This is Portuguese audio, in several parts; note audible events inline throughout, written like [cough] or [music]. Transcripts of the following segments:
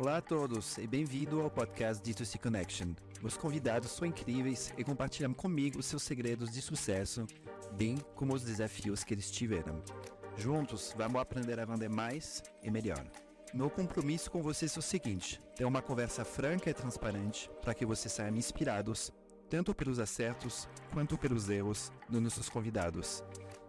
Olá a todos e bem-vindo ao podcast D2C Connection. Os convidados são incríveis e compartilham comigo seus segredos de sucesso, bem como os desafios que eles tiveram. Juntos, vamos aprender a vender mais e melhor. Meu compromisso com vocês é o seguinte: ter uma conversa franca e transparente para que vocês saiam inspirados, tanto pelos acertos quanto pelos erros dos nossos convidados,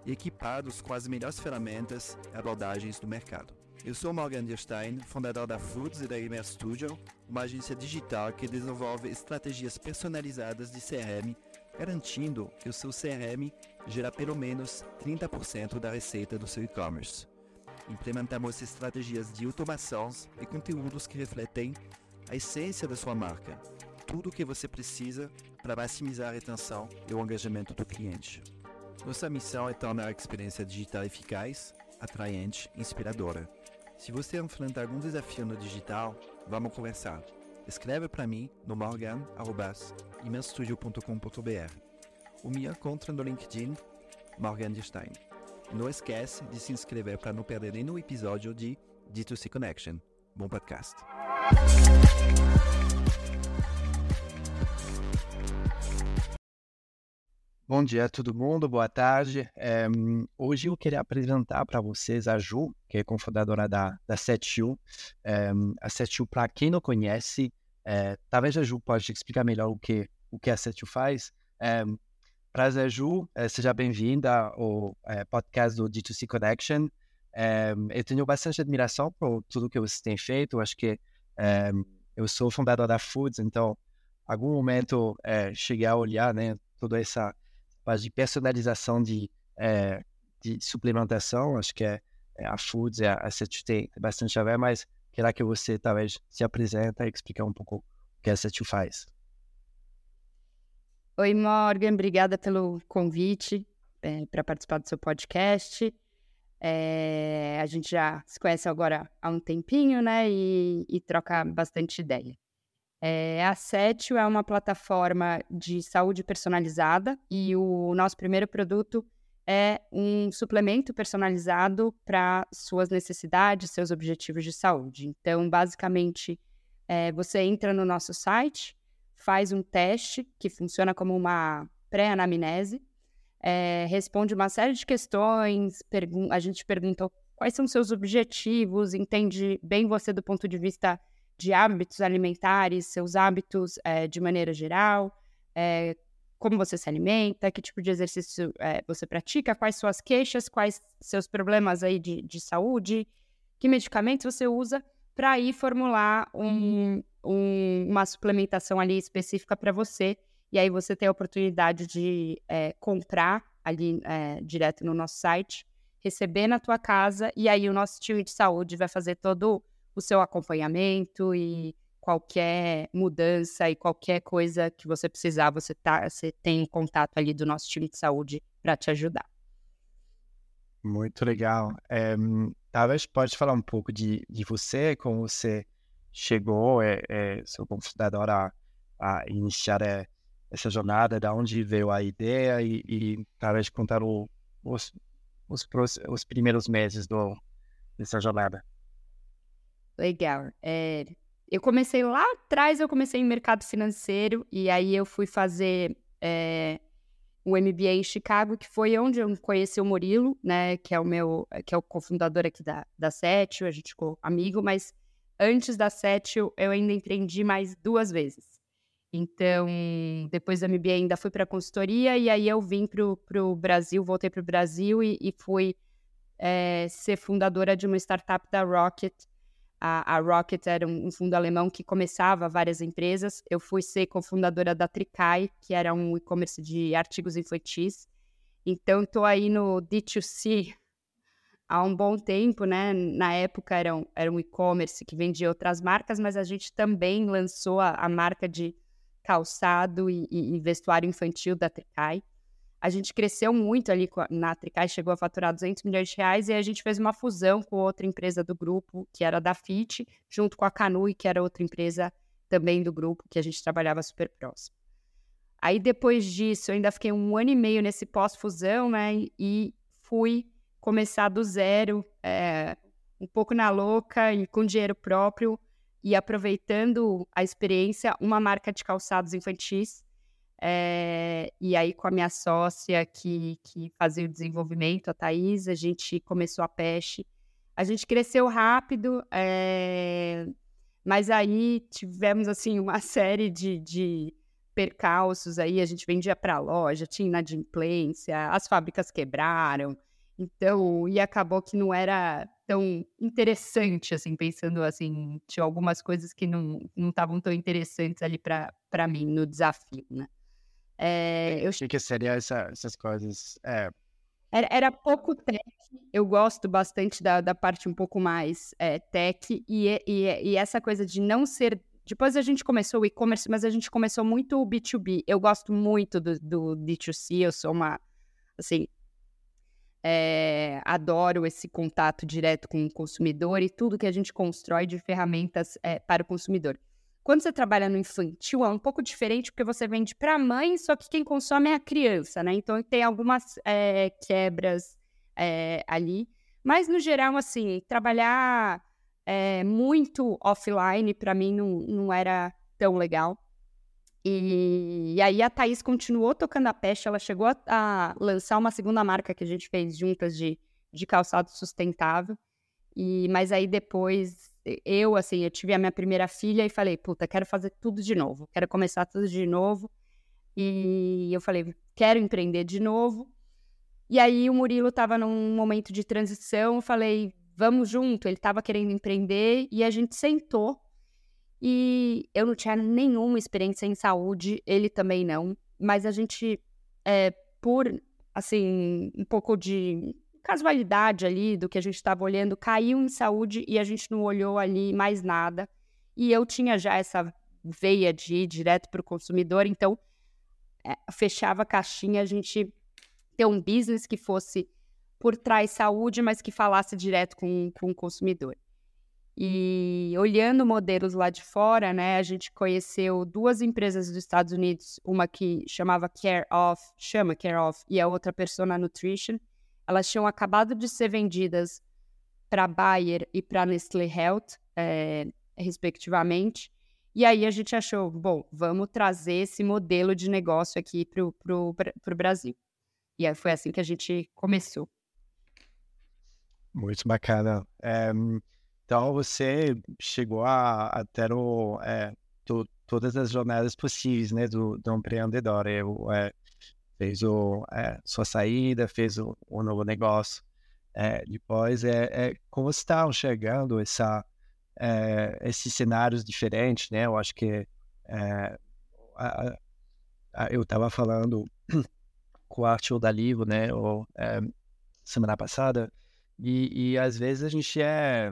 e equipados com as melhores ferramentas e abordagens do mercado. Eu sou Morgan Dierstein, fundador da Foods e da Gamer Studio, uma agência digital que desenvolve estratégias personalizadas de CRM, garantindo que o seu CRM gera pelo menos 30% da receita do seu e-commerce. Implementamos estratégias de automações e conteúdos que refletem a essência da sua marca, tudo o que você precisa para maximizar a retenção e o engajamento do cliente. Nossa missão é tornar a experiência digital eficaz, atraente e inspiradora se você enfrenta algum desafio no digital, vamos conversar. Escreve para mim no morgan.imenstudio.com.br ou me encontra no LinkedIn Morgan Stein. E não esquece de se inscrever para não perder nenhum episódio de D2C Connection. Bom podcast. Bom dia a todo mundo, boa tarde. É, hoje eu queria apresentar para vocês a Ju, que é cofundadora da, da Setiu. É, a Setiu, para quem não conhece, é, talvez a Ju pode explicar melhor o que, o que a Setiu faz. Prazer, Ju, seja bem-vinda ao podcast do D2C Connection. eu tenho bastante admiração por tudo que você tem feito. Acho que eu sou fundador da Foods, então, algum momento, cheguei a olhar né, toda essa parte de personalização de, é, de suplementação, acho que é, é a Foods e a, a tem bastante a ver, mas queria que você talvez se apresenta e explicar um pouco o que a CETU faz. Oi, Morgan, obrigada pelo convite é, para participar do seu podcast. É, a gente já se conhece agora há um tempinho, né? E, e troca bastante ideia. É, a Setio é uma plataforma de saúde personalizada e o nosso primeiro produto é um suplemento personalizado para suas necessidades, seus objetivos de saúde. Então, basicamente, é, você entra no nosso site, faz um teste que funciona como uma pré-anamnese, é, responde uma série de questões, a gente pergunta quais são seus objetivos, entende bem você do ponto de vista de hábitos alimentares, seus hábitos é, de maneira geral, é, como você se alimenta, que tipo de exercício é, você pratica, quais suas queixas, quais seus problemas aí de, de saúde, que medicamentos você usa para ir formular um, um, uma suplementação ali específica para você. E aí você tem a oportunidade de comprar ali direto no nosso site, receber na tua casa, e aí o nosso time de saúde vai fazer todo o seu acompanhamento e qualquer mudança e qualquer coisa que você precisar, você, tá, você tem contato ali do nosso time de saúde para te ajudar. Muito legal. É, talvez pode falar um pouco de, de você, como você chegou, é, é, seu fundador a, a iniciar é, essa jornada, da onde veio a ideia e, e talvez contar o, os, os, os primeiros meses do, dessa jornada. Legal. É, eu comecei lá atrás, eu comecei em mercado financeiro e aí eu fui fazer é, um MBA em Chicago, que foi onde eu conheci o Murilo, né, que é o meu, que é o cofundador aqui da, da Setio, a gente ficou amigo, mas antes da Setio eu ainda empreendi mais duas vezes. Então, depois do MBA ainda fui para consultoria e aí eu vim para o Brasil, voltei para o Brasil e, e fui é, ser fundadora de uma startup da Rocket, a, a Rocket era um, um, fundo alemão que começava várias empresas. Eu fui ser cofundadora da Tricai, que era um e-commerce de artigos infantis. Então, estou aí no D2C há um bom tempo, né? Na época era um, era um e-commerce que vendia outras marcas, mas a gente também lançou a, a marca de calçado e, e, vestuário infantil da Tricai a gente cresceu muito ali na Tricai, chegou a faturar 200 milhões de reais e a gente fez uma fusão com outra empresa do grupo, que era da FIT, junto com a Canui, que era outra empresa também do grupo, que a gente trabalhava super próximo. Aí depois disso, eu ainda fiquei um ano e meio nesse pós-fusão, né? E fui começar do zero, é, um pouco na louca e com dinheiro próprio, e aproveitando a experiência, uma marca de calçados infantis. É, e aí, com a minha sócia que, que fazia o desenvolvimento, a Thaís, a gente começou a Peste. A gente cresceu rápido, é, mas aí tivemos assim uma [laughs] série de, de percalços aí, a gente vendia para loja, tinha inadimplência, as fábricas quebraram, então, e acabou que não era tão interessante, assim, pensando assim, tinha algumas coisas que não estavam tão interessantes ali para mim no desafio, né? É, eu... O que, seria essa, essas coisas? É... Era, era, pouco tech, eu gosto bastante da, da parte um pouco mais é, tech, e, e, e essa coisa de não ser depois a gente começou o e-commerce, mas a gente começou muito o B2B. Eu gosto muito do, do D2C, eu sou uma, assim, é, adoro esse contato direto com o consumidor e tudo que a gente constrói de ferramentas é, para o consumidor. Quando você trabalha no infantil, é um pouco diferente, porque você vende para a mãe, só que quem consome é a criança, né? Então tem algumas é, quebras ali. Mas, no geral, assim, trabalhar é, muito offline, para mim não, não era tão legal. E, e, aí a Thaís continuou tocando a peste, ela chegou a, a, lançar uma segunda marca que a gente fez juntas de, de calçado sustentável. E, mas aí depois eu, assim, eu tive a minha primeira filha e falei, puta, quero fazer tudo de novo, quero começar tudo de novo. E eu falei, quero empreender de novo. E aí o Murilo estava num momento de transição, eu falei, vamos junto. Ele estava querendo empreender e a gente sentou. E eu não tinha nenhuma experiência em saúde, ele também não. Mas a gente, é, por, assim, um pouco de casualidade ali do que a gente estava olhando, caiu em saúde e a gente não olhou ali mais nada. E eu tinha já essa veia de ir direto para o consumidor, então é, fechava a caixinha, a gente ter um business que fosse por trás saúde, mas que falasse direto com, com o consumidor. E olhando modelos lá de fora, né, a gente conheceu duas empresas dos Estados Unidos, uma que chamava Care Of, chama Care Of, e a outra Persona Nutrition. Elas tinham acabado de ser vendidas para Bayer e para Nestlé Health, é, respectivamente. E aí a gente achou, bom, vamos trazer esse modelo de negócio aqui para o Brasil. E aí foi assim que a gente começou. Muito bacana. É, então você chegou a, a ter o, é, to, todas as jornadas possíveis, né, do, do empreendedor. Eu, é, fez o, é, sua saída, fez o, o novo negócio. É, depois, é, como está enxergando essa, esses cenários diferentes, né? Eu acho que a, a, eu estava falando [clears throat] com o Arthur da Livro, né, semana passada, e, e às vezes a gente é,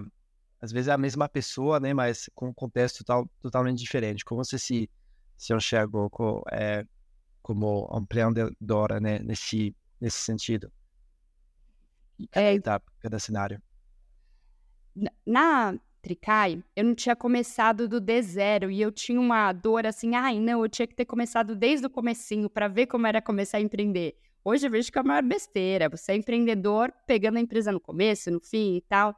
às vezes é a mesma pessoa, né? Mas com um contexto total, totalmente diferente. Como você se, se enxergou com, é, como empreendedora, né? Nesse, nesse sentido. É, cada cenário. Na Tricai, eu não tinha começado do D zero e eu tinha uma dor assim, ai não, eu tinha que ter começado desde o comecinho para ver como era começar a empreender. Hoje eu vejo que é uma besteira. Você é empreendedor pegando a empresa no começo, no fim e tal.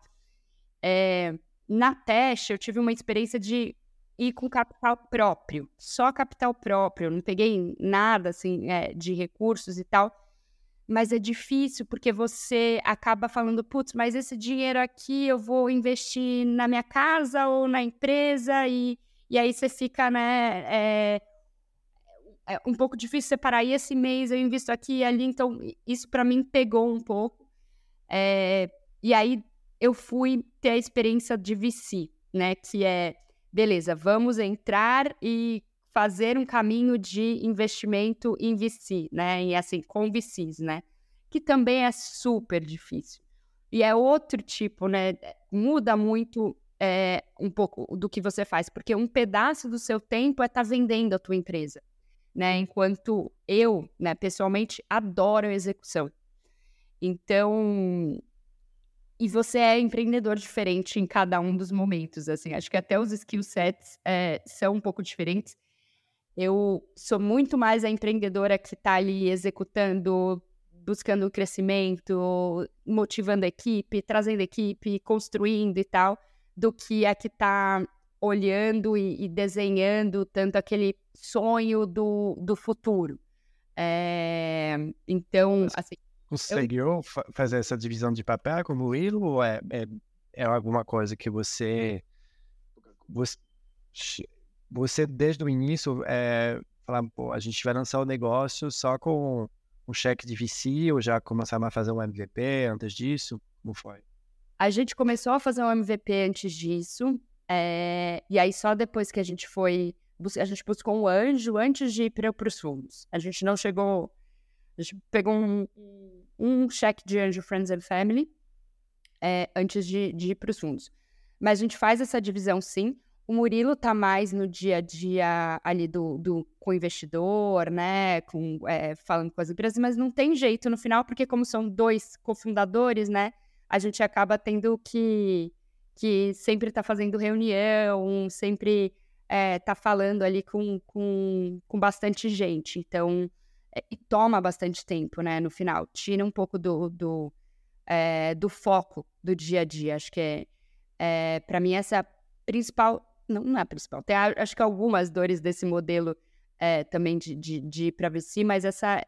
É, na teste, eu tive uma experiência de ir com capital próprio, só capital próprio. Não peguei nada assim é, de recursos e tal. Mas é difícil porque você acaba falando, putz, mas esse dinheiro aqui eu vou investir na minha casa ou na empresa e, e aí você fica, né? É, é um pouco difícil separar. E esse mês eu invisto aqui e ali, então isso para mim pegou um pouco. É, e aí eu fui ter a experiência de VC, né? Que é, beleza, vamos entrar e fazer um caminho de investimento em VC, né? E assim, com VCs, né? Que também é super difícil. E é outro tipo, né? Muda muito é, um pouco do que você faz, porque um pedaço do seu tempo é estar tá vendendo a tua empresa né? Enquanto eu, né, pessoalmente, adoro execução. Então, e você é empreendedor diferente em cada um dos momentos, assim. Acho que até os skill sets é, são um pouco diferentes. Eu sou muito mais a empreendedora que está ali executando, buscando crescimento, motivando a equipe, trazendo a equipe, construindo e tal, do que a que está olhando e, e desenhando tanto aquele sonho do, do futuro. É, então, assim. Conseguiu eu... fazer essa divisão de papel com o Will ou é, é, é alguma coisa que você, você, você desde o início é, falar, pô, a gente vai lançar o negócio só com um cheque de VC ou já começamos a fazer um MVP antes disso? Como foi? A gente começou a fazer um MVP antes disso, é, e aí só depois que a gente foi a gente buscou um anjo antes de ir para os fundos. A gente não chegou. A gente pegou um, um cheque de anjo Friends and Family é, antes de, de ir para os fundos. Mas a gente faz essa divisão sim. O Murilo tá mais no dia a dia ali do, do com o investidor, né? Com, é, falando com as empresas, mas não tem jeito no final, porque como são dois cofundadores, né? A gente acaba tendo que, que sempre tá fazendo reunião, sempre é, tá falando ali com, com, com bastante gente. Então, e toma bastante tempo, né, no final. Tira um pouco do, do, é, do foco do dia a dia. Acho que é, é para mim, essa é a principal. Não, não é a principal. Tem, acho que algumas dores desse modelo é, também de, de, de ir para VC, mas essa,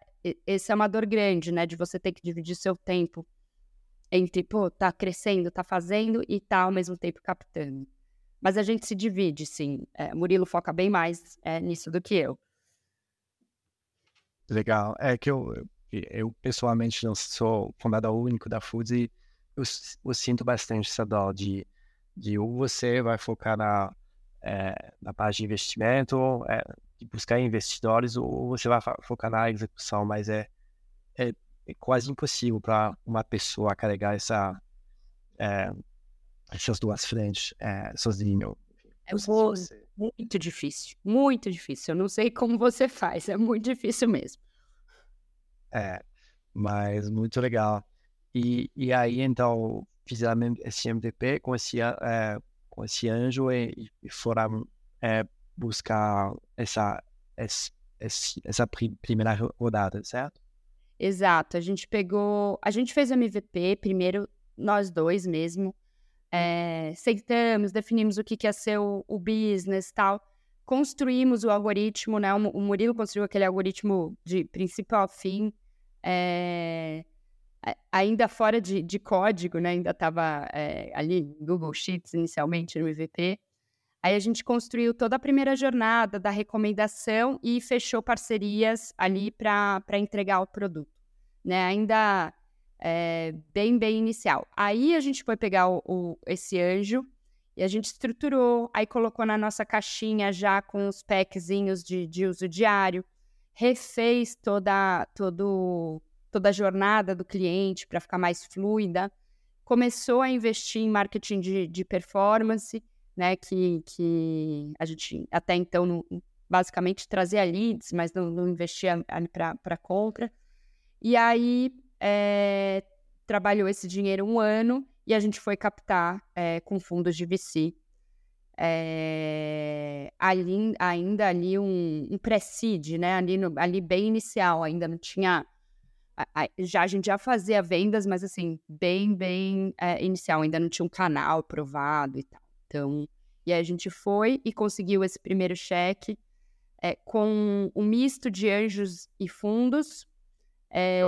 essa é uma dor grande, né, de você ter que dividir seu tempo entre, pô, tá crescendo, tá fazendo e tá ao mesmo tempo captando. Mas a gente se divide, sim. É, Murilo foca bem mais é, nisso do que eu. Legal. É que eu, eu pessoalmente não sou fundador único da Foods e eu, eu sinto bastante essa dó de, de ou você vai focar na, é, na parte de investimento, é, de buscar investidores, ou você vai focar na execução, mas é, é, é quase impossível para uma pessoa carregar essa, é, essas duas frentes é, sozinho. É você... muito difícil, muito difícil. Eu não sei como você faz, é muito difícil mesmo. É, mas muito legal. E, e aí, então, fizeram esse MVP com esse, é, com esse anjo e, e foram é, buscar essa, essa, essa primeira rodada, certo? Exato. A gente pegou. A gente fez o MVP primeiro, nós dois mesmo. É, sentamos, definimos o que, ia ser o, o business tal. Construímos o algoritmo, né? O, Murilo construiu aquele algoritmo de princípio ao fim. É, ainda fora de, de, código, né? Ainda estava é, ali Google Sheets inicialmente no MVP. Aí a gente construiu toda a primeira jornada da recomendação e fechou parcerias ali para entregar o produto. Né? Ainda é, bem, bem inicial. Aí a gente foi pegar o, o, esse anjo e a gente estruturou, aí colocou na nossa caixinha já com os packzinhos de, de uso diário, refez toda, todo, toda a jornada do cliente para ficar mais fluida, começou a investir em marketing de, de performance, né, que, que a gente até então não, basicamente trazia leads, mas não, não investia para compra. E aí é, trabalhou esse dinheiro um ano e a gente foi captar é, com fundos de VC. É, ali, ainda ali um, um pré-seed, né? Ali, ali bem inicial, ainda não tinha. Já, a gente já fazia vendas, mas assim, bem, bem é, inicial, ainda não tinha um canal provado e tal. Então, e aí a gente foi e conseguiu esse primeiro cheque com um misto de anjos e fundos. É,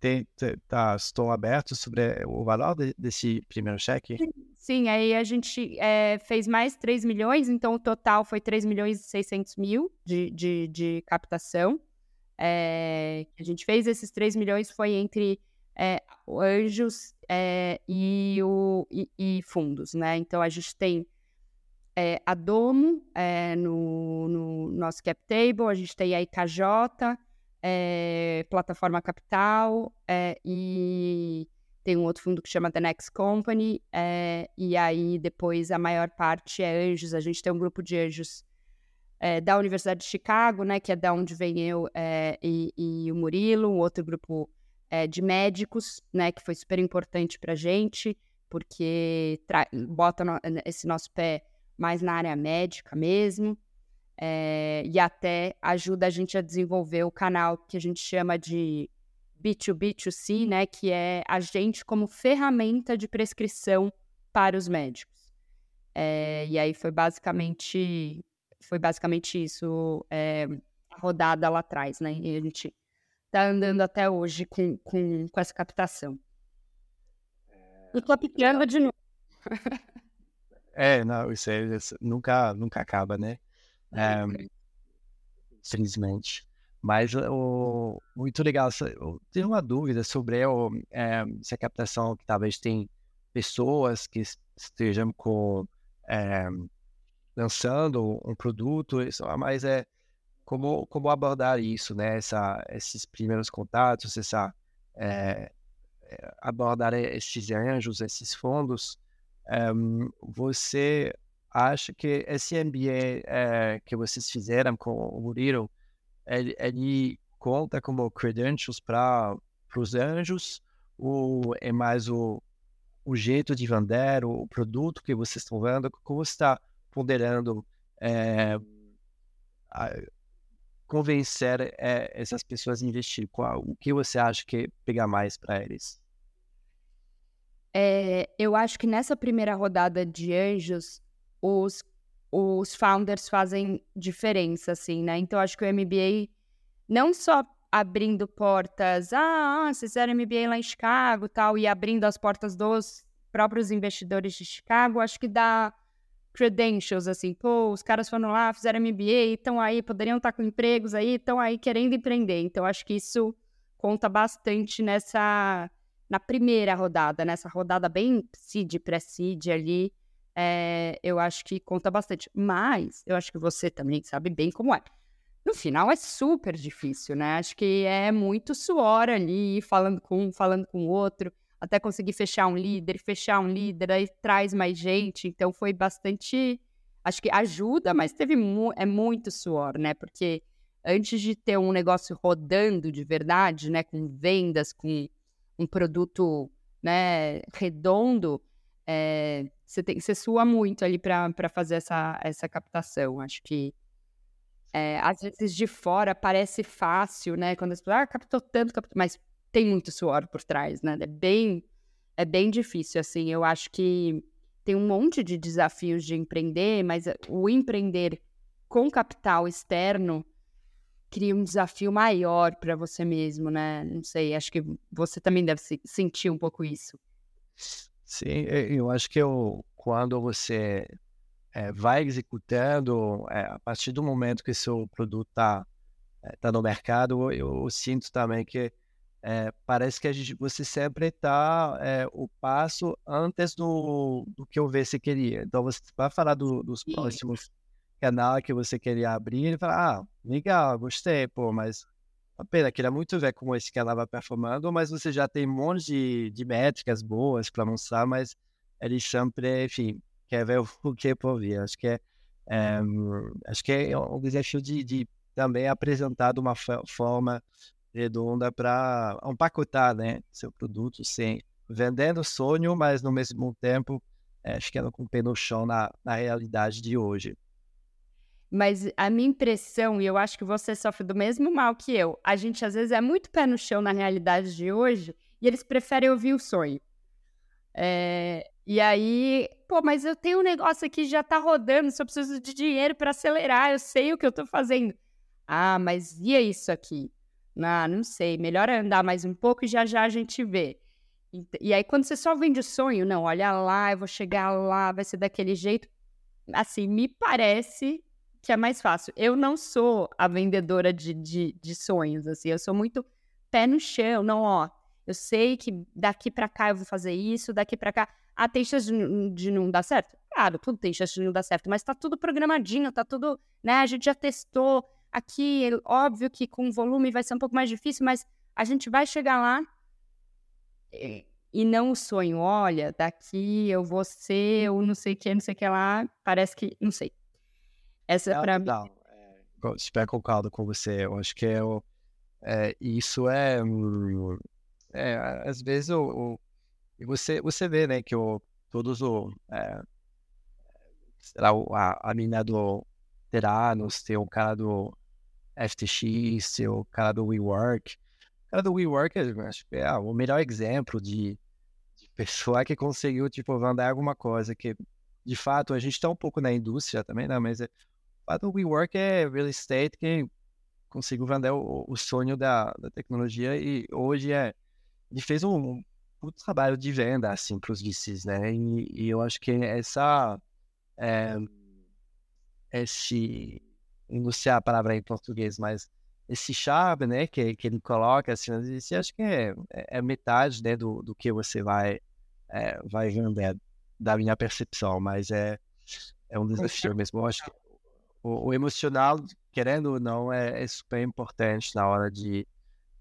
tem, tá, estou aberto sobre o valor de, desse primeiro cheque? Sim, aí a gente é, fez mais 3 milhões, então o total foi 3 milhões e 600 mil de, de, de captação. É, a gente fez esses 3 milhões foi entre é, anjos e, o, e, e, fundos, né? Então a gente tem a Domo no, no nosso cap table, a gente tem a IKJ, é, Plataforma Capital é, e tem um outro fundo que chama The Next Company, é, e aí depois a maior parte é anjos. A gente tem um grupo de anjos da Universidade de Chicago, né, que é da onde vem eu e, e, o Murilo, um outro grupo de médicos, né, que foi super importante para gente, porque bota no esse nosso pé mais na área médica mesmo é, e até ajuda a gente a desenvolver o canal que a gente chama de B2B2C, né, que é a gente como ferramenta de prescrição para os médicos. É, e aí foi basicamente foi basicamente isso é, a rodada lá atrás, né? E a gente tá andando até hoje com, com, com essa captação. E tô de novo. [laughs] é, não, isso, é, isso nunca, nunca acaba, né? É, infelizmente. Mas o, muito legal. Eu tenho uma dúvida sobre o, é, se a captação que talvez tem pessoas que estejam com, é, lançando um produto, mas é como, como abordar isso, né? Essa, esses primeiros contatos, essa, é, abordar esses anjos, esses fundos. você acha que esse MBA é, que vocês fizeram com o Murilo, ele, ele conta como credentials para os anjos ou é mais o, o jeito de vender, o, produto que vocês estão vendo? Como está ponderando é, a, convencer é, essas pessoas a investir? Qual, o que você acha que pega mais para eles? É, eu acho que nessa primeira rodada de anjos, os, os founders fazem diferença, assim, né? Então, acho que o MBA não só abrindo portas, ah, vocês fizeram MBA lá em Chicago tal, e abrindo as portas dos próprios investidores de Chicago, acho que dá credentials, assim, pô, os caras foram lá, fizeram MBA, estão aí, poderiam estar com empregos aí, estão aí querendo empreender. Então, acho que isso conta bastante nessa, na primeira rodada, nessa rodada bem seed, pré-seed ali, é, eu acho que conta bastante. Mas eu acho que você também sabe bem como é. No final é super difícil, né? Acho que é muito suor ali, falando com um, falando com o outro, até conseguir fechar um líder, fechar um líder, aí traz mais gente. Então foi bastante. Acho que ajuda, mas teve mu é muito suor, né? Porque antes de ter um negócio rodando de verdade, né? Com vendas, com um produto né, redondo, é, você, tem, você sua muito ali para fazer essa, essa captação. Acho que é, às vezes de fora parece fácil, né? Quando as pessoas, ah, captou tanto, captou, mas tem muito suor por trás, né? É bem, é bem difícil, assim. Eu acho que tem um monte de desafios de empreender, mas o empreender com capital externo cria um desafio maior para você mesmo, né? Não sei, acho que você também deve sentir um pouco isso. Sim, eu acho que eu, quando você é, vai executando, é, a partir do momento que seu produto está é, tá no mercado, eu, eu, sinto também que parece que a gente, você sempre está o passo antes do, do que ver se queria. Então, você vai falar do, dos próximos canais que você queria abrir e falar, ah, legal, gostei, pô, mas pena, queria muito ver como esse canal vai performando, mas você já tem um monte de, de métricas boas para mostrar, mas ele sempre, enfim, quer ver o [laughs] que é por vir. Acho que é, é acho que é um desafio de, de também apresentar de uma forma redonda para empacotar, né, seu produto, sem vendendo sonho, mas no mesmo tempo, é, acho que ela com o pé no chão na, na realidade de hoje. Mas a minha impressão, e eu acho que você sofre do mesmo mal que eu, a gente às vezes é muito pé no chão na realidade de hoje e eles preferem ouvir o sonho. É, e aí, pô, mas eu tenho um negócio aqui já tá rodando, só preciso de dinheiro para acelerar, eu sei o que eu tô fazendo. Ah, mas e é isso aqui? Ah, não sei, melhor andar mais um pouco e já já a gente vê. E, e aí, quando você só vende o sonho, não, olha lá, eu vou chegar lá, vai ser daquele jeito. Assim, me parece que é mais fácil. Eu não sou a vendedora de, de, de sonhos, assim, eu sou muito pé no chão, não, ó, eu sei que daqui para cá eu vou fazer isso, daqui para cá. Ah, tem chance de, de, não dar certo? Claro, tudo tem chance de não dar certo, mas tá tudo programadinho, tá tudo, né? A gente já testou aqui, é óbvio que com volume vai ser um pouco mais difícil, mas a gente vai chegar lá e, e não o sonho, olha, daqui eu vou ser, eu não sei o que, não sei o que lá, parece que, não sei. Essa é para mim. Não, é, concordo com você. Eu acho que é, é isso é, é, às vezes o, o você você vê, né, que o todos o é, será a, a mina do Teranos, tem o cara do FTX, tem o cara do WeWork. O cara do WeWork, acho que é o melhor exemplo de, de pessoa que conseguiu, tipo, vender alguma coisa que de fato, a gente está um pouco na indústria também, né? Mas é, fato do WeWork é real estate que consigo vender o, o sonho da, da, tecnologia e hoje é ele fez um, um trabalho de venda assim para os VCs, né? E, e, eu acho que essa é, esse não sei a palavra em português, mas esse chave, né, que, que ele coloca assim, acho que é, é, é metade, né, do, do que você vai é, vai vender da minha percepção, mas é é um desafio mesmo. Eu acho que o, o emocional, querendo ou não, é, é, super importante na hora de,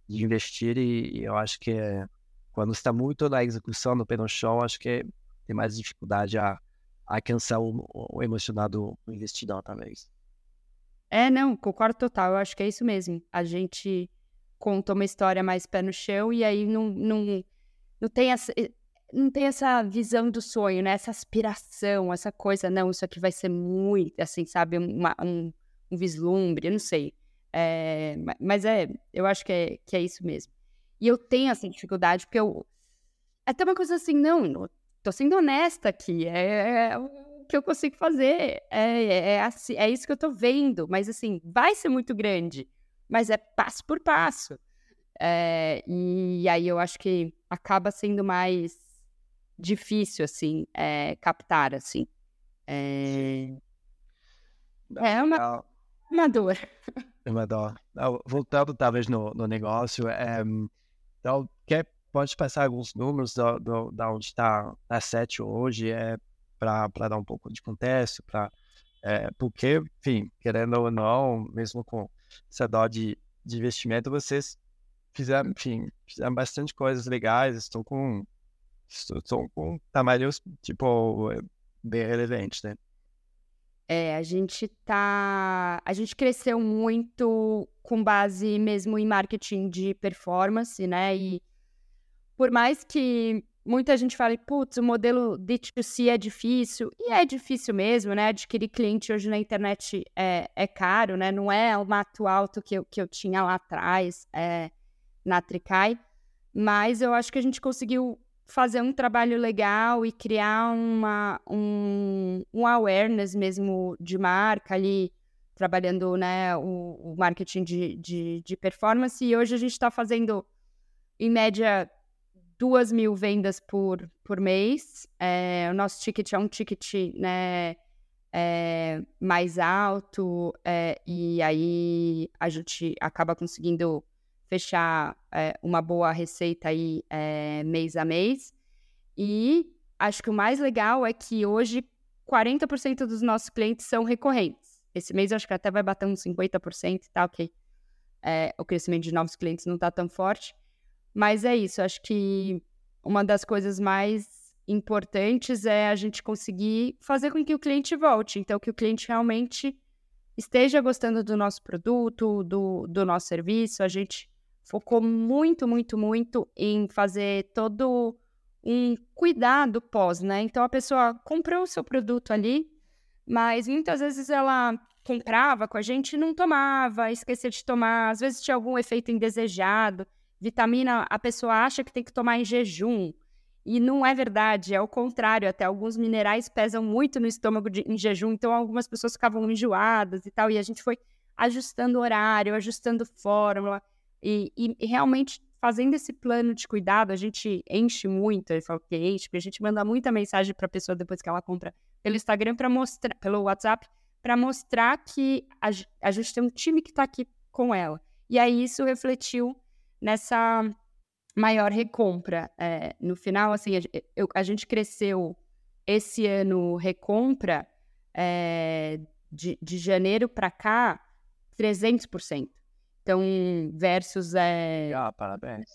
de investir e, e, eu acho que é, quando está muito na execução, no pé no chão, acho que tem mais dificuldade a, alcançar o, o emocional do investidor, talvez. É, não, concordo total. Eu acho que é isso mesmo. A gente conta uma história mais pé no chão e aí não, não, não tem essa não tem essa visão do sonho, né? Essa aspiração, essa coisa, não, isso aqui vai ser muito, assim, sabe, uma, um, um vislumbre, eu não sei. É, mas é, eu acho que é, que é isso mesmo. E eu tenho essa dificuldade, porque eu. É até uma coisa assim, não, tô sendo honesta aqui, é, é que eu consigo fazer. É, é, é, assim, é isso que eu tô vendo. Mas assim, vai ser muito grande. Mas é passo por passo. É, e aí eu acho que acaba sendo mais difícil, assim, é, captar, assim. É, é uma, uma dor. [laughs] É uma dor. Voltando talvez no, no negócio, é, então, quer, pode passar alguns números da, da onde está a Sete hoje, é, para dar um pouco de contexto, para é, porque, enfim, querendo ou não, mesmo com essa dó de, de investimento, vocês fizeram, enfim, fizeram bastante coisas legais, estão com, estão com tamanhos, tipo, bem relevantes, né? É, a gente tá. A gente cresceu muito com base mesmo em marketing de performance, né? E por mais que muita gente fala, putz, o modelo D2C é difícil, e é difícil mesmo, né? Adquirir cliente hoje na internet é, é caro, né? Não é o mato alto que eu, que eu tinha lá atrás é, na Tricai, mas eu acho que a gente conseguiu fazer um trabalho legal e criar uma, um, um awareness mesmo de marca ali, trabalhando né, o, o marketing de, de, de performance, e hoje a gente está fazendo, em média, duas mil vendas por, por mês. É, o nosso ticket é um ticket né, é, mais alto, é, e aí a gente acaba conseguindo fechar uma boa receita aí mês a mês. E acho que o mais legal é que hoje 40% dos nossos clientes são recorrentes. Esse mês acho que até vai bater uns 50%, tá ok. É, o crescimento de novos clientes não está tão forte. Mas é isso, acho que uma das coisas mais importantes é a gente conseguir fazer com que o cliente volte. Então, que o cliente realmente esteja gostando do nosso produto, do, do nosso serviço. A gente focou muito, muito, muito em fazer todo um cuidado pós, né? Então, a pessoa comprou o seu produto ali, mas muitas vezes ela comprava com a gente e não tomava, esquecia de tomar, às vezes tinha algum efeito indesejado. Vitamina, a pessoa acha que tem que tomar em jejum. E não é verdade, é o contrário. Até alguns minerais pesam muito no estômago de, em jejum, então algumas pessoas ficavam enjoadas e tal. E a gente foi ajustando horário, ajustando fórmula. E, e, realmente fazendo esse plano de cuidado, a gente enche muito, eu falo que enche, porque a gente manda muita mensagem para a pessoa depois que ela compra pelo Instagram para mostrar, pelo WhatsApp, para mostrar que a, a gente tem um time que está aqui com ela. E aí isso refletiu nessa maior recompra. É, no final, assim, a, eu, a, gente cresceu esse ano recompra é, de, de janeiro para cá 300%. Então, versus... É, ah, parabéns.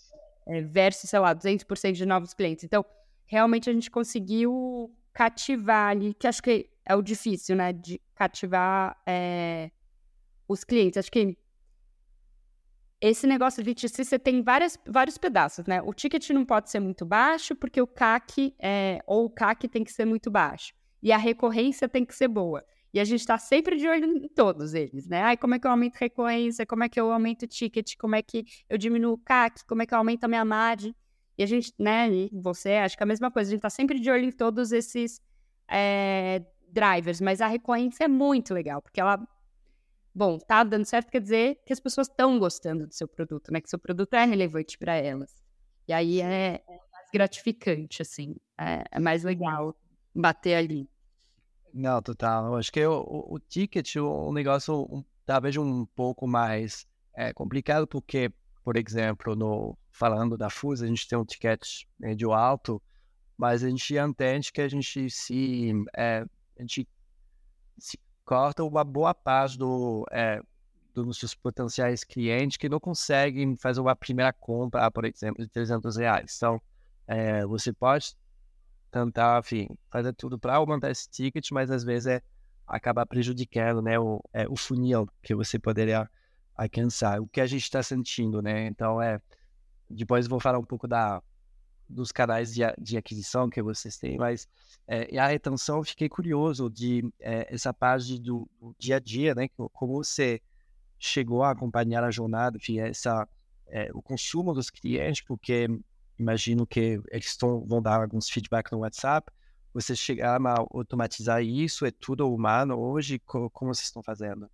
É, versus, sei lá, 200% de novos clientes. Então, realmente a gente conseguiu cativar ali, que acho que é o difícil, né? De cativar é, os clientes. Acho que esse negócio de VTC, você tem várias, vários pedaços, né? O ticket não pode ser muito baixo, porque o CAC, é, ou o CAC tem que ser muito baixo. E a recorrência tem que ser boa. E a gente está sempre de olho em todos eles, né? Ai, como é que eu aumento recorrência? Como é que eu aumento o ticket? Como é que eu diminuo o CAC? Como é que eu aumento a minha margem? E a gente, né, e você, acho que é a mesma coisa, a gente está sempre de olho em todos esses é, drivers, mas a recorrência é muito legal, porque ela, bom, tá dando certo, quer dizer que as pessoas estão gostando do seu produto, né? Que seu produto é relevante para elas. E aí é, é mais gratificante, assim, é, é, mais legal bater ali. Não, total. Eu acho que o, o, o ticket, o negócio um, talvez um pouco mais é, complicado, porque, por exemplo, no, falando da FUS, a gente tem um ticket médio alto, mas a gente entende que a gente se, é, a gente se corta uma boa parte do, é, dos nossos potenciais clientes que não conseguem fazer uma primeira compra, por exemplo, de 300 reais. Então, é, você pode tentar, enfim, fazer tudo para aumentar esse ticket, mas às vezes é acaba prejudicando, né, o, é, o funil que você poderia alcançar, o que a gente está sentindo, né? Então, é, depois vou falar um pouco da dos canais de, de aquisição que vocês têm, mas é, a retenção, fiquei curioso de é, essa parte do, do, dia a dia, né? Como você chegou a acompanhar a jornada, enfim, essa, é, o consumo dos clientes, porque imagino que eles vão dar alguns feedback no WhatsApp. Vocês chegaram a automatizar isso? É tudo humano hoje? Como vocês estão fazendo?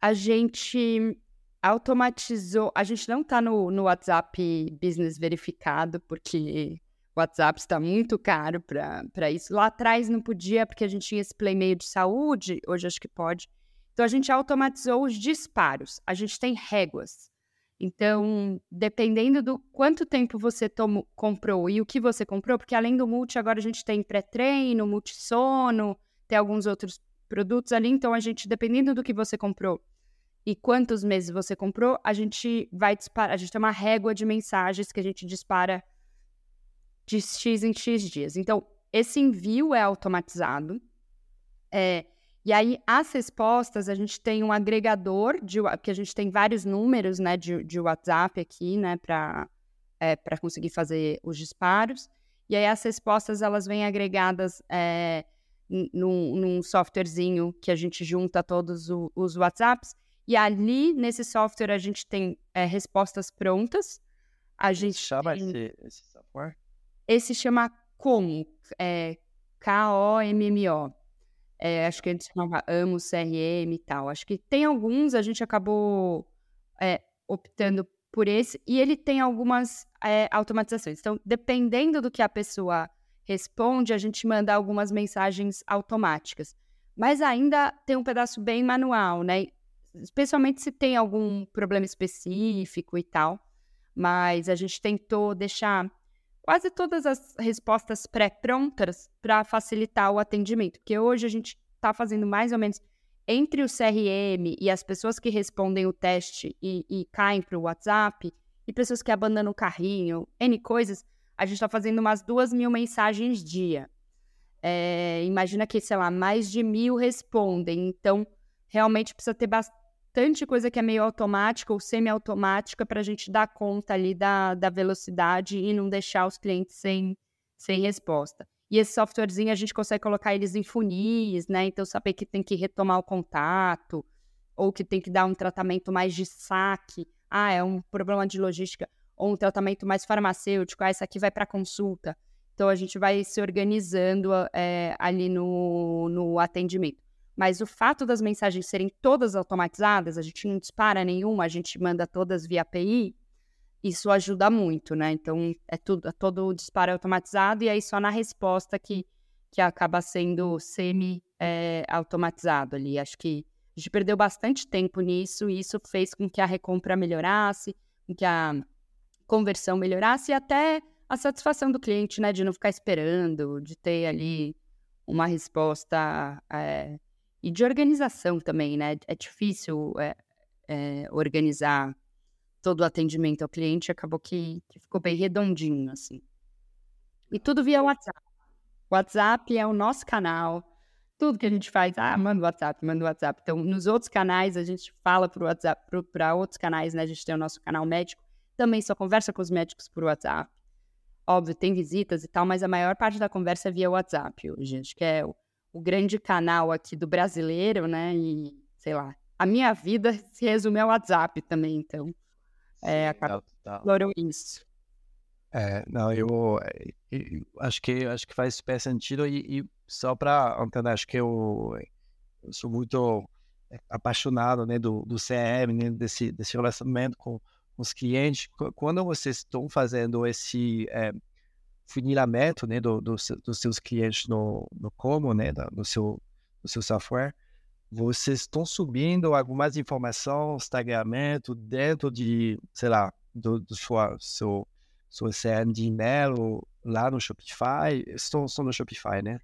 A gente automatizou. A gente não está no, no WhatsApp Business verificado, porque o WhatsApp está muito caro para isso. Lá atrás não podia, porque a gente tinha esse play meio de saúde, hoje acho que pode. Então a gente automatizou os disparos. A gente tem réguas. Então, dependendo do quanto tempo você tomou, comprou e o que você comprou, porque além do multi, agora a gente tem pré-treino, multissono, tem alguns outros produtos ali. Então, a gente, dependendo do que você comprou e quantos meses você comprou, a gente vai disparar. A gente tem uma régua de mensagens que a gente dispara de X em X dias. Então, esse envio é automatizado. É, e aí, as respostas, a gente tem um agregador, de, que a gente tem vários números né, de, de WhatsApp aqui, né, para é, conseguir fazer os disparos. E aí, as respostas, elas vêm agregadas é, num, num softwarezinho que a gente junta todos o, os WhatsApps e ali, nesse software, a gente tem é, respostas prontas. A gente chama tem... esse, esse software? Esse chama Como, é, K-O-M-M-O. É, acho que ele chamava Amo CRM e tal. Acho que tem alguns, a gente acabou é, optando por esse, e ele tem algumas é, automatizações. Então, dependendo do que a pessoa responde, a gente manda algumas mensagens automáticas. Mas ainda tem um pedaço bem manual, né? especialmente se tem algum problema específico e tal. Mas a gente tentou deixar quase todas as respostas pré-prontas para facilitar o atendimento, porque hoje a gente está fazendo mais ou menos entre o CRM e as pessoas que respondem o teste e, e caem para o WhatsApp, e pessoas que abandonam o carrinho, N coisas, a gente está fazendo umas duas mil mensagens dia. É, imagina que, sei lá, mais de mil respondem, então realmente precisa ter bastante bastante coisa que é meio automática ou semi-automática para a gente dar conta ali da, da velocidade e não deixar os clientes sem, sem resposta. E esse softwarezinho a gente consegue colocar eles em funis, né? Então saber que tem que retomar o contato ou que tem que dar um tratamento mais de saque. Ah, é um problema de logística ou um tratamento mais farmacêutico. Ah, esse aqui vai para consulta. Então a gente vai se organizando é, ali no, no atendimento. Mas o fato das mensagens serem todas automatizadas, a gente não dispara nenhuma, a gente manda todas via API, isso ajuda muito, né? Então é tudo, é todo o disparo automatizado e aí só na resposta que, que acaba sendo semi-automatizado é, ali. Acho que a gente perdeu bastante tempo nisso e isso fez com que a recompra melhorasse, com que a conversão melhorasse e até a satisfação do cliente, né? De não ficar esperando, de ter ali uma resposta é, e de organização também, né? É difícil é, é, organizar todo o atendimento ao cliente, acabou que, que, ficou bem redondinho, assim. E tudo via WhatsApp. WhatsApp é o nosso canal. Tudo que a gente faz, ah, manda o WhatsApp, manda o WhatsApp. Então, nos outros canais, a gente fala para WhatsApp, para outros canais, né? A gente tem o nosso canal médico, também só conversa com os médicos por WhatsApp. Óbvio, tem visitas e tal, mas a maior parte da conversa é via WhatsApp hoje. Acho que é o o grande canal aqui do brasileiro, né? E, sei lá, a minha vida se resume ao WhatsApp também, então. É, acaba isso. É, não, eu, eu, acho que acho que faz super sentido e, e só para entender, acho que eu, eu sou muito apaixonado, né, do, do CRM, né, desse desse relacionamento com os clientes. Quando vocês estão fazendo esse é, funilamento, né, do, do, dos seus clientes no, no como, né, no seu seu software, vocês estão subindo algumas informações, tagamento dentro de, sei lá, do, do sua, seu, seu CRM de e-mail lá no Shopify. Estão, estão no Shopify, né?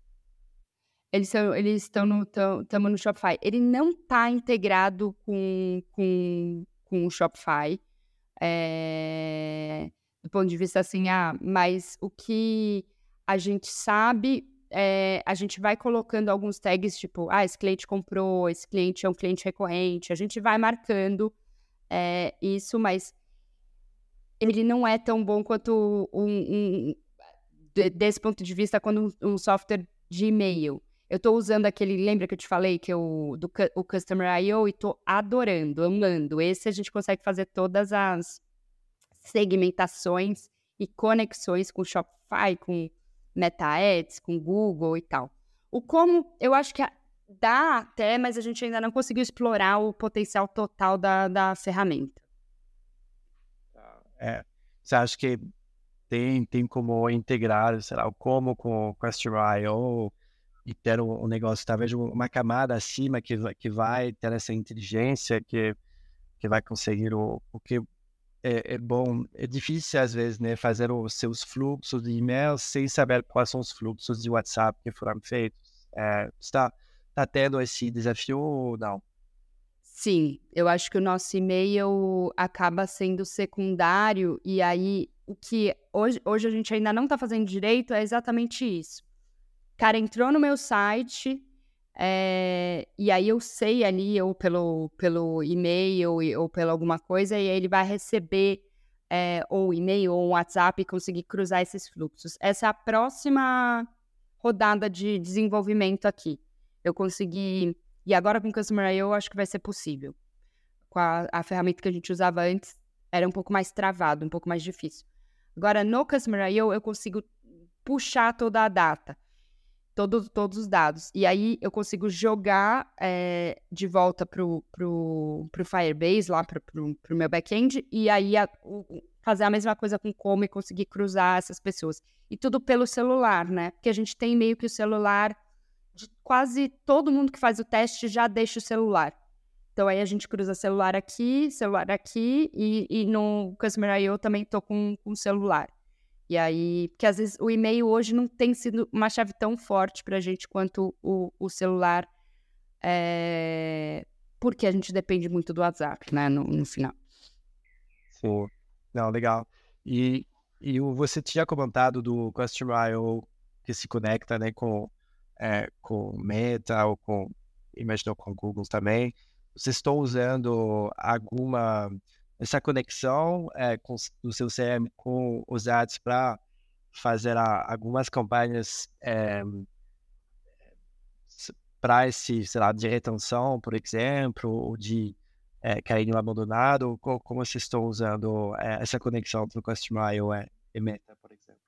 Eles, são, eles estão no, tamo no Shopify. Ele não está integrado com, com, com o Shopify. É, do ponto de vista assim, ah, mas o que a gente sabe é, a gente vai colocando alguns tags, tipo, ah, esse cliente comprou, esse cliente é um cliente recorrente, a gente vai marcando é, isso, mas ele não é tão bom quanto um, um desse ponto de vista quando um, um software de e-mail. Eu estou usando aquele, lembra que eu te falei que eu do o Customer I.O. e estou adorando, amando. Esse a gente consegue fazer todas as segmentações e conexões com Shopify, com Meta Ads, com Google e tal. O como, eu acho que dá até, mas a gente ainda não conseguiu explorar o potencial total da, da ferramenta. É, você acha que tem, tem como integrar, sei lá, o como com o Question.io e ter um, um, negócio, talvez uma camada acima que, que vai ter essa inteligência que, que vai conseguir o, o que é, é, bom, é difícil às vezes, né, fazer os seus fluxos de e-mail sem saber quais são os fluxos de WhatsApp que foram feitos. É, está, está tendo esse desafio ou não? Sim, eu acho que o nosso e-mail acaba sendo secundário e aí o que hoje, hoje a gente ainda não está fazendo direito é exatamente isso. Cara entrou no meu site, é, e aí eu sei ali, ou pelo, pelo e-mail ou pela alguma coisa, e aí ele vai receber é, ou e-mail ou um WhatsApp e conseguir cruzar esses fluxos. Essa é a próxima rodada de desenvolvimento aqui. Eu consegui. E agora com o Customer eu acho que vai ser possível. Com a, a ferramenta que a gente usava antes, era um pouco mais travado, um pouco mais difícil. Agora, no Customer I.O., eu consigo puxar toda a data todo, todos os dados. E aí eu consigo jogar é, de volta pro, pro, pro Firebase, lá pro, pro, pro meu back-end, e aí a, o, fazer a mesma coisa com como e conseguir cruzar essas pessoas. E tudo pelo celular, né? Porque a gente tem meio que o celular, de quase todo mundo que faz o teste já deixa o celular. Então aí a gente cruza celular aqui, celular aqui, e, e no Customer I.O. também tô com, com celular. E aí, porque às vezes o e-mail hoje não tem sido uma chave tão forte para a gente quanto o, o celular, é... porque a gente depende muito do WhatsApp, né, no, no final. Sim, não, legal. E, e você tinha comentado do Customer I.O. que se conecta, né, com, é, com Meta ou com, imaginou com Google também. Vocês estão usando alguma essa conexão é, com, do seu CRM com os ads para fazer a, algumas campanhas é, para esse, sei lá, de retenção, por exemplo, ou de é, carinho abandonado, como, como vocês estão usando essa conexão entre o Customer IO e Meta, por exemplo?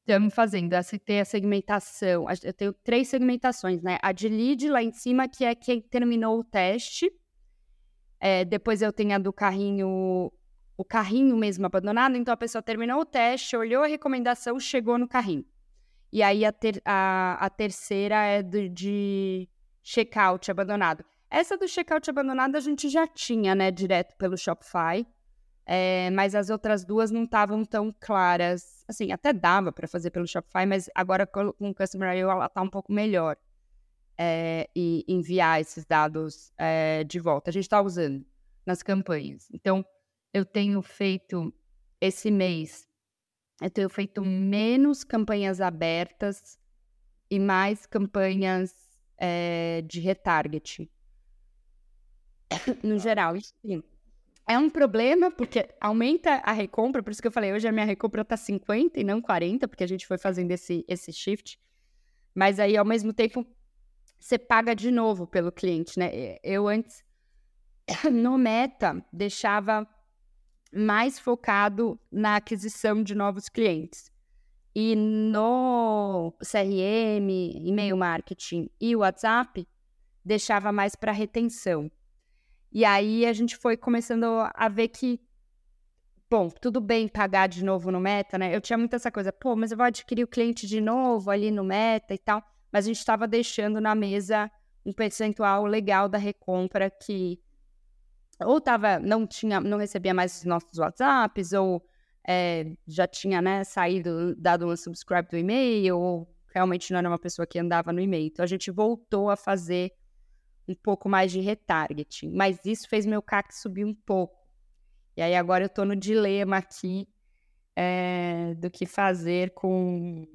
Estamos fazendo, essa tem a segmentação, eu tenho três segmentações, né? A de lead lá em cima, que é quem terminou o teste, é, depois eu tenho a do carrinho, o carrinho mesmo abandonado. Então a pessoa terminou o teste, olhou a recomendação, chegou no carrinho. E aí a, ter, a, a terceira é do, de checkout abandonado. Essa do checkout abandonado a gente já tinha, né, direto pelo Shopify. É, mas as outras duas não estavam tão claras. Assim, até dava para fazer pelo Shopify, mas agora com o Customer IO ela tá um pouco melhor é, e enviar esses dados é, de volta. A gente está usando nas campanhas. Então, eu tenho feito esse mês, eu tenho feito menos campanhas abertas e mais campanhas é, de retarget. [coughs] no geral, sim. É um problema, porque aumenta a recompra, por isso que eu falei, hoje a minha recompra está 50 e não 40, porque a gente foi fazendo esse, esse shift. Mas aí, ao mesmo tempo, você paga de novo pelo cliente, né? Eu antes, [coughs] no Meta, deixava mais focado na aquisição de novos clientes. E no CRM, e-mail marketing e WhatsApp, deixava mais para retenção. E aí a gente foi começando a ver que, bom, tudo bem pagar de novo no Meta, né? Eu tinha muito essa coisa, pô, mas eu vou adquirir o cliente de novo ali no Meta e tal. Mas a gente estava deixando na mesa um percentual legal da recompra que ou tava, não tinha, não recebia mais os nossos WhatsApps, ou é, já tinha né, saído, dado um subscribe do e-mail, ou realmente não era uma pessoa que andava no e-mail. Então a gente voltou a fazer um pouco mais de retargeting, mas isso fez meu CAC subir um pouco. E aí agora eu estou no dilema aqui é, do que fazer com,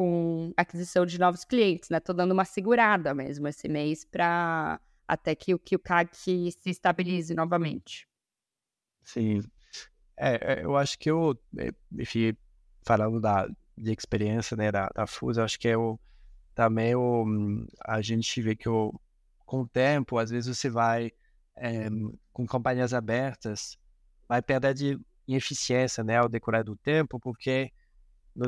com aquisição de novos clientes, né? Tô dando uma segurada mesmo esse mês para até que, que o CAC se estabilize novamente. Sim. É, é, eu acho que eu, é, enfim, falando da de experiência, né, da, da FUS, acho que o, também o, a gente vê que o, com o tempo, às vezes você vai, é, com campanhas abertas, vai perder de eficiência, né, ao decorrer do tempo, porque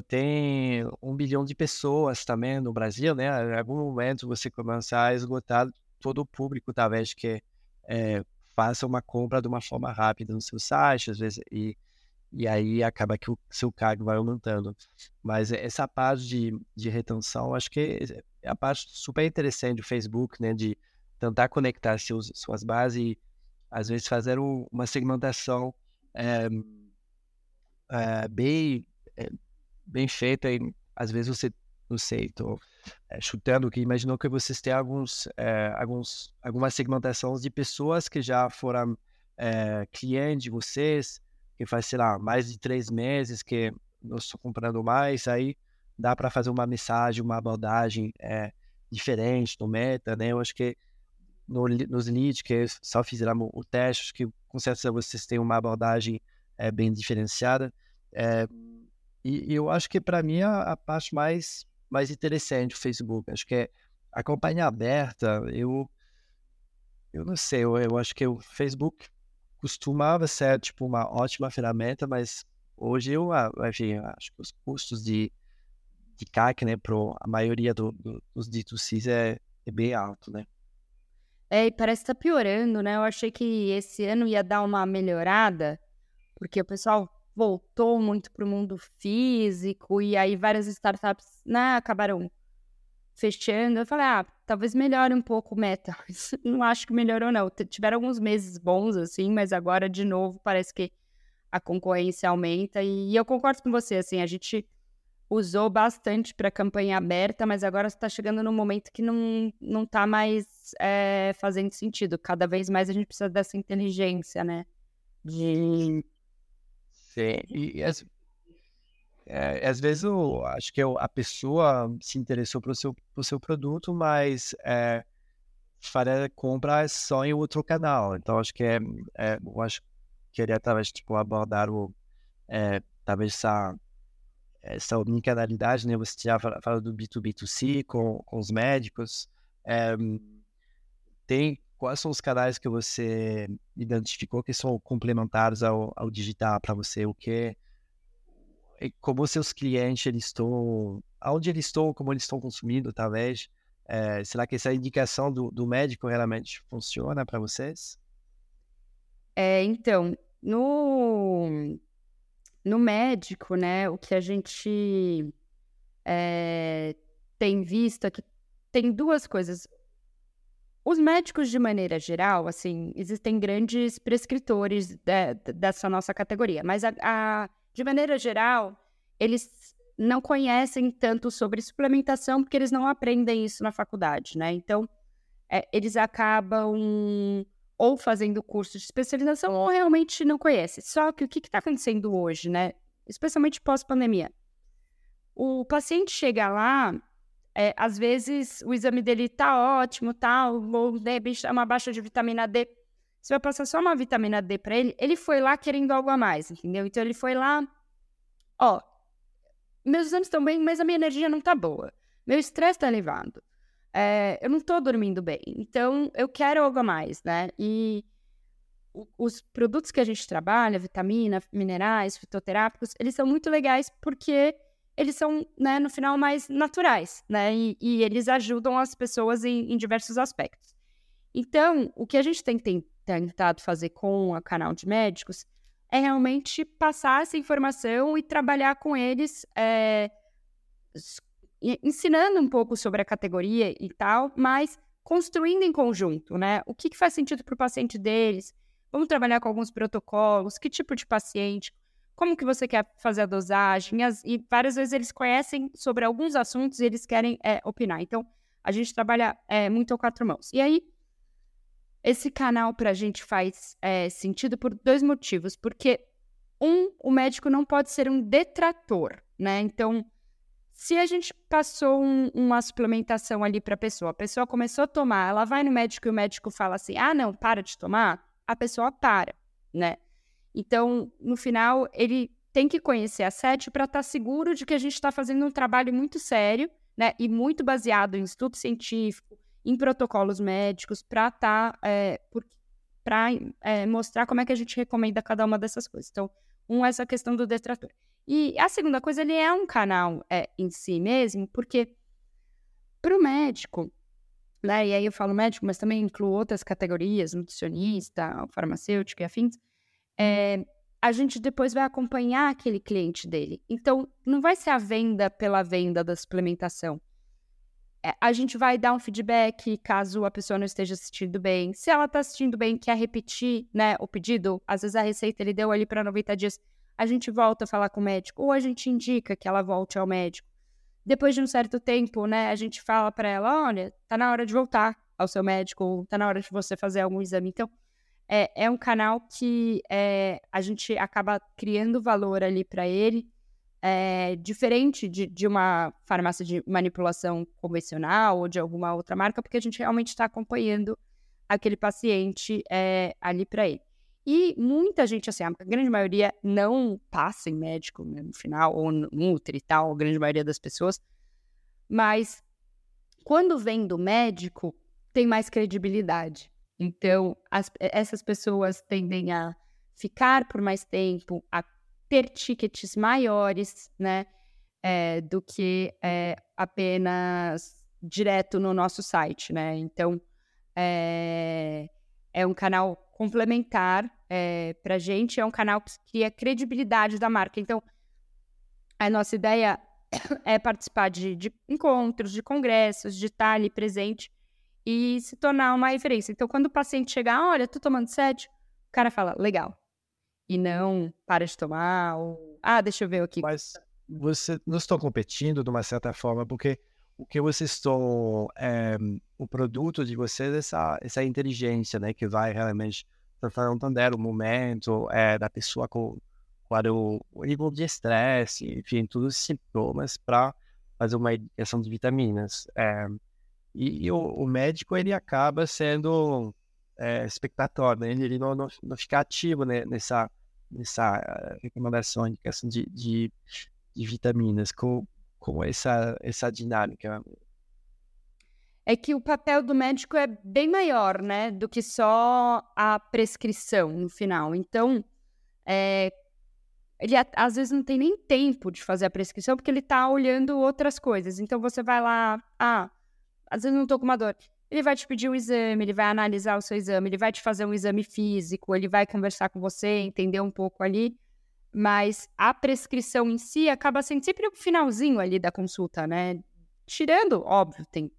tem um bilhão de pessoas também no Brasil, né, em algum momento você começa a esgotar todo o público talvez que é, faça uma compra de uma forma rápida no seu site, às vezes, e, e aí acaba que o seu cargo vai aumentando. Mas essa parte de, de retenção, acho que é a parte super interessante do Facebook, né, de tentar conectar seus, suas bases e, às vezes, fazer uma segmentação é, é, bem, bem feita. E, às vezes você não sei, estou é, chutando que imaginou que vocês têm alguns, é, alguns, algumas segmentações de pessoas que já foram é, clientes de vocês, que faz, sei lá, mais de três meses que não estou comprando mais, aí dá para fazer uma mensagem, uma abordagem diferente no meta, né? Eu acho que no, nos leads que só fizeram o teste, acho que com certeza vocês têm uma abordagem bem diferenciada. E, eu acho que para mim a, a parte mais mais interessante o Facebook. Acho que é a campanha aberta, eu eu não sei, eu, eu acho que o Facebook costumava ser tipo uma ótima ferramenta, mas hoje eu ah, enfim, acho que os custos de, de CAC, né, para a maioria do, do, dos D2Cs é, é bem alto, né? É, e parece que tá piorando, né? Eu achei que esse ano ia dar uma melhorada, porque o pessoal voltou muito para o mundo físico e aí várias startups né, acabaram fechando. Eu falei, ah, talvez melhore um pouco o meta. [laughs] não acho que melhorou, não. Tiveram alguns meses bons, assim, mas agora, de novo, parece que a concorrência aumenta. E eu concordo com você, assim, a gente usou bastante para campanha aberta, mas agora está chegando num momento que não, não tá mais é, fazendo sentido. Cada vez mais a gente precisa dessa inteligência, né? De Sim, e, às, é, às vezes eu acho que eu, a pessoa se interessou pelo seu, pro seu produto, mas é, faria compra só em outro canal. Então acho que é, é eu acho que queria talvez tipo abordar o é, talvez essa essa omnicanalidade, né? Você já fala, do B2B2C com, com os médicos. É, tem quais são os canais que você identificou que são complementares ao, ao digital para você? O que como seus clientes eles estão, aonde eles estão, como eles estão consumindo, talvez. É, será que essa indicação do, do médico realmente funciona para vocês? É, então, no, no médico, né, o que a gente é, tem visto é que tem duas coisas. Os médicos, de maneira geral, assim, existem grandes prescritores de, dessa nossa categoria, mas a, a, de maneira geral, eles não conhecem tanto sobre suplementação porque eles não aprendem isso na faculdade, né? Então, é, eles acabam ou fazendo curso de especialização ou realmente não conhecem. Só que o que está acontecendo hoje, né? Especialmente pós-pandemia. O paciente chega lá é, às vezes o exame dele tá ótimo, tal, ou de repente é uma baixa de vitamina D. Você vai passar só uma vitamina D para ele, ele foi lá querendo algo a mais, entendeu? Então ele foi lá, ó, meus exames estão bem, mas a minha energia não tá boa. Meu estresse tá elevado. É, eu não tô dormindo bem. Então eu quero algo a mais, né? E os produtos que a gente trabalha, vitamina, minerais, fitoterápicos, eles são muito legais porque eles são, né, no final, mais naturais, né? E, e eles ajudam as pessoas em, em, diversos aspectos. Então, o que a gente tem tentado fazer com o canal de médicos é realmente passar essa informação e trabalhar com eles, é, ensinando um pouco sobre a categoria e tal, mas construindo em conjunto, né? O que, que faz sentido para o paciente deles? Vamos trabalhar com alguns protocolos, que tipo de paciente, como que você quer fazer a dosagem, as, e várias vezes eles conhecem sobre alguns assuntos e eles querem é, opinar. Então, a gente trabalha é, muito a quatro mãos. E aí, esse canal para a gente faz é, sentido por dois motivos. Porque, um, o médico não pode ser um detrator, né? Então, se a gente passou um, uma suplementação ali para a pessoa, a pessoa começou a tomar, ela vai no médico e o médico fala assim: ah, não, para de tomar, a pessoa para, né? Então, no final, ele tem que conhecer a SET para estar tá seguro de que a gente está fazendo um trabalho muito sério, né? E muito baseado em estudo científico, em protocolos médicos, para estar. É, para é, mostrar como é que a gente recomenda cada uma dessas coisas. Então, um, essa questão do detrator. E a segunda coisa, ele é um canal é, em si mesmo, porque para o médico, né? E aí eu falo médico, mas também incluo outras categorias, nutricionista, farmacêutico e afins é, a gente depois vai acompanhar aquele cliente dele. Então, não vai ser a venda pela venda da suplementação. É, a gente vai dar um feedback caso a pessoa não esteja assistindo bem. Se ela está assistindo bem, quer repetir né, o pedido, às vezes a receita ele deu ali para 90 dias, a gente volta a falar com o médico, ou a gente indica que ela volte ao médico. Depois de um certo tempo, né, a gente fala para ela: olha, tá na hora de voltar ao seu médico, tá na hora de você fazer algum exame. Então, é, é um canal que é, a gente acaba criando valor ali para ele, é, diferente de, de uma farmácia de manipulação convencional ou de alguma outra marca, porque a gente realmente está acompanhando aquele paciente é, ali para ele. E muita gente, assim, a grande maioria não passa em médico né, no final, ou nutre e tal, a grande maioria das pessoas, mas quando vem do médico, tem mais credibilidade. Então, as, essas pessoas tendem a ficar por mais tempo, a ter tickets maiores, né, é, do que é, apenas direto no nosso site, né? Então, é, é um canal complementar é, para a gente, é um canal que cria credibilidade da marca. Então, a nossa ideia [coughs] é participar de, de encontros, de congressos, de estar ali presente e se tornar uma referência. Então, quando o paciente chegar, olha, tô tomando sede, o cara fala, legal. E não para de tomar, ou, ah, deixa eu ver aqui. Mas você não estão competindo de uma certa forma, porque o que vocês estão, é, o produto de vocês é essa, essa inteligência, né, que vai realmente tentar entender o momento é, da pessoa com, com o, o nível de estresse, enfim, todos os sintomas para fazer uma indicação de vitaminas. É, e, o, o, médico ele acaba sendo é, espectador, né? ele, ele não, não, não, fica ativo né? nessa, nessa eh, recomendação, indicação de, de, de vitaminas, com, com essa, essa dinâmica. É que o papel do médico é bem maior, né, do que só a prescrição no final. Então, é, ele às vezes não tem nem tempo de fazer a prescrição porque ele está olhando outras coisas. Então você vai lá, ah, às vezes não tô com uma dor. Ele vai te pedir um exame, ele vai analisar o seu exame, ele vai te fazer um exame físico, ele vai conversar com você, entender um pouco ali. Mas a prescrição em si acaba sendo sempre o finalzinho ali da consulta, né? Tirando, óbvio, tem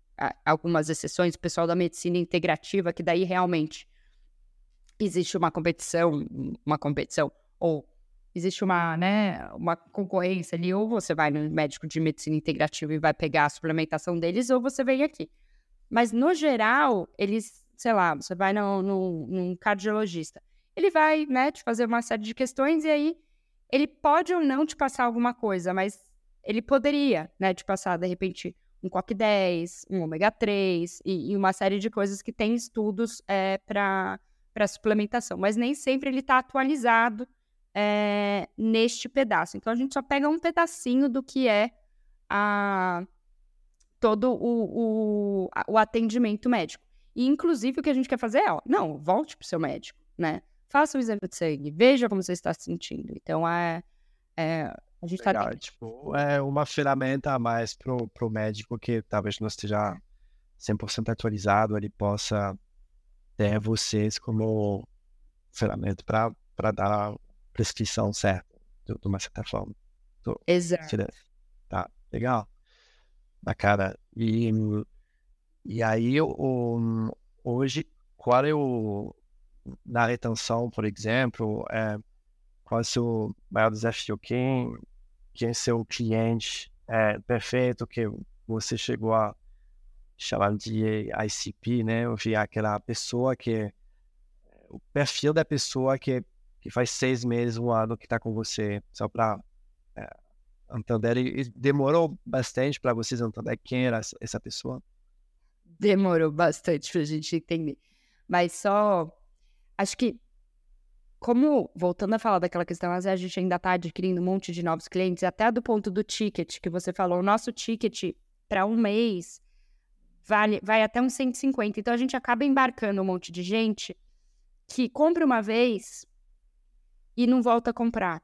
algumas exceções, o pessoal da medicina integrativa, que daí realmente existe uma competição, uma competição, ou existe uma, né, uma concorrência ali, ou você vai no médico de medicina integrativa e vai pegar a suplementação deles, ou você vem aqui. Mas, no geral, eles, sei lá, você vai no, no, num cardiologista, ele vai, né, te fazer uma série de questões e aí ele pode ou não te passar alguma coisa, mas ele poderia, né, te passar, de repente, um COP10, um ômega 3 e, e uma série de coisas que tem estudos é, para suplementação, mas nem sempre ele está atualizado é, neste pedaço. Então a gente só pega um pedacinho do que é a, todo o, o, o atendimento médico. E inclusive o que a gente quer fazer é, ó, não, volte para o seu médico, né? faça o exame de sangue, veja como você está se sentindo. Então, é, é a gente está... Tipo, é uma ferramenta a mais pro, pro médico que talvez não esteja 100% atualizado, ele possa ter vocês como ferramenta para dar prescrição certa, de, de uma certa forma. Tô, Exato. Tá, legal. Bacana. E, e aí, o, hoje, qual é o, na retenção, por exemplo, é, qual é o seu maior desafio? Quem, quem é seu cliente é, perfeito que você chegou a chamar de ICP, né? Ou seja, aquela pessoa que o perfil da pessoa que, que faz seis meses, um ano que está com você, só para é, entender. E demorou bastante para vocês entender quem era essa pessoa? Demorou bastante para a gente entender. Mas só. Acho que. Como, voltando a falar daquela questão, a gente ainda está adquirindo um monte de novos clientes, até do ponto do ticket que você falou, o nosso ticket para um mês vale, vai até uns 150. Então a gente acaba embarcando um monte de gente que compra uma vez e não volta a comprar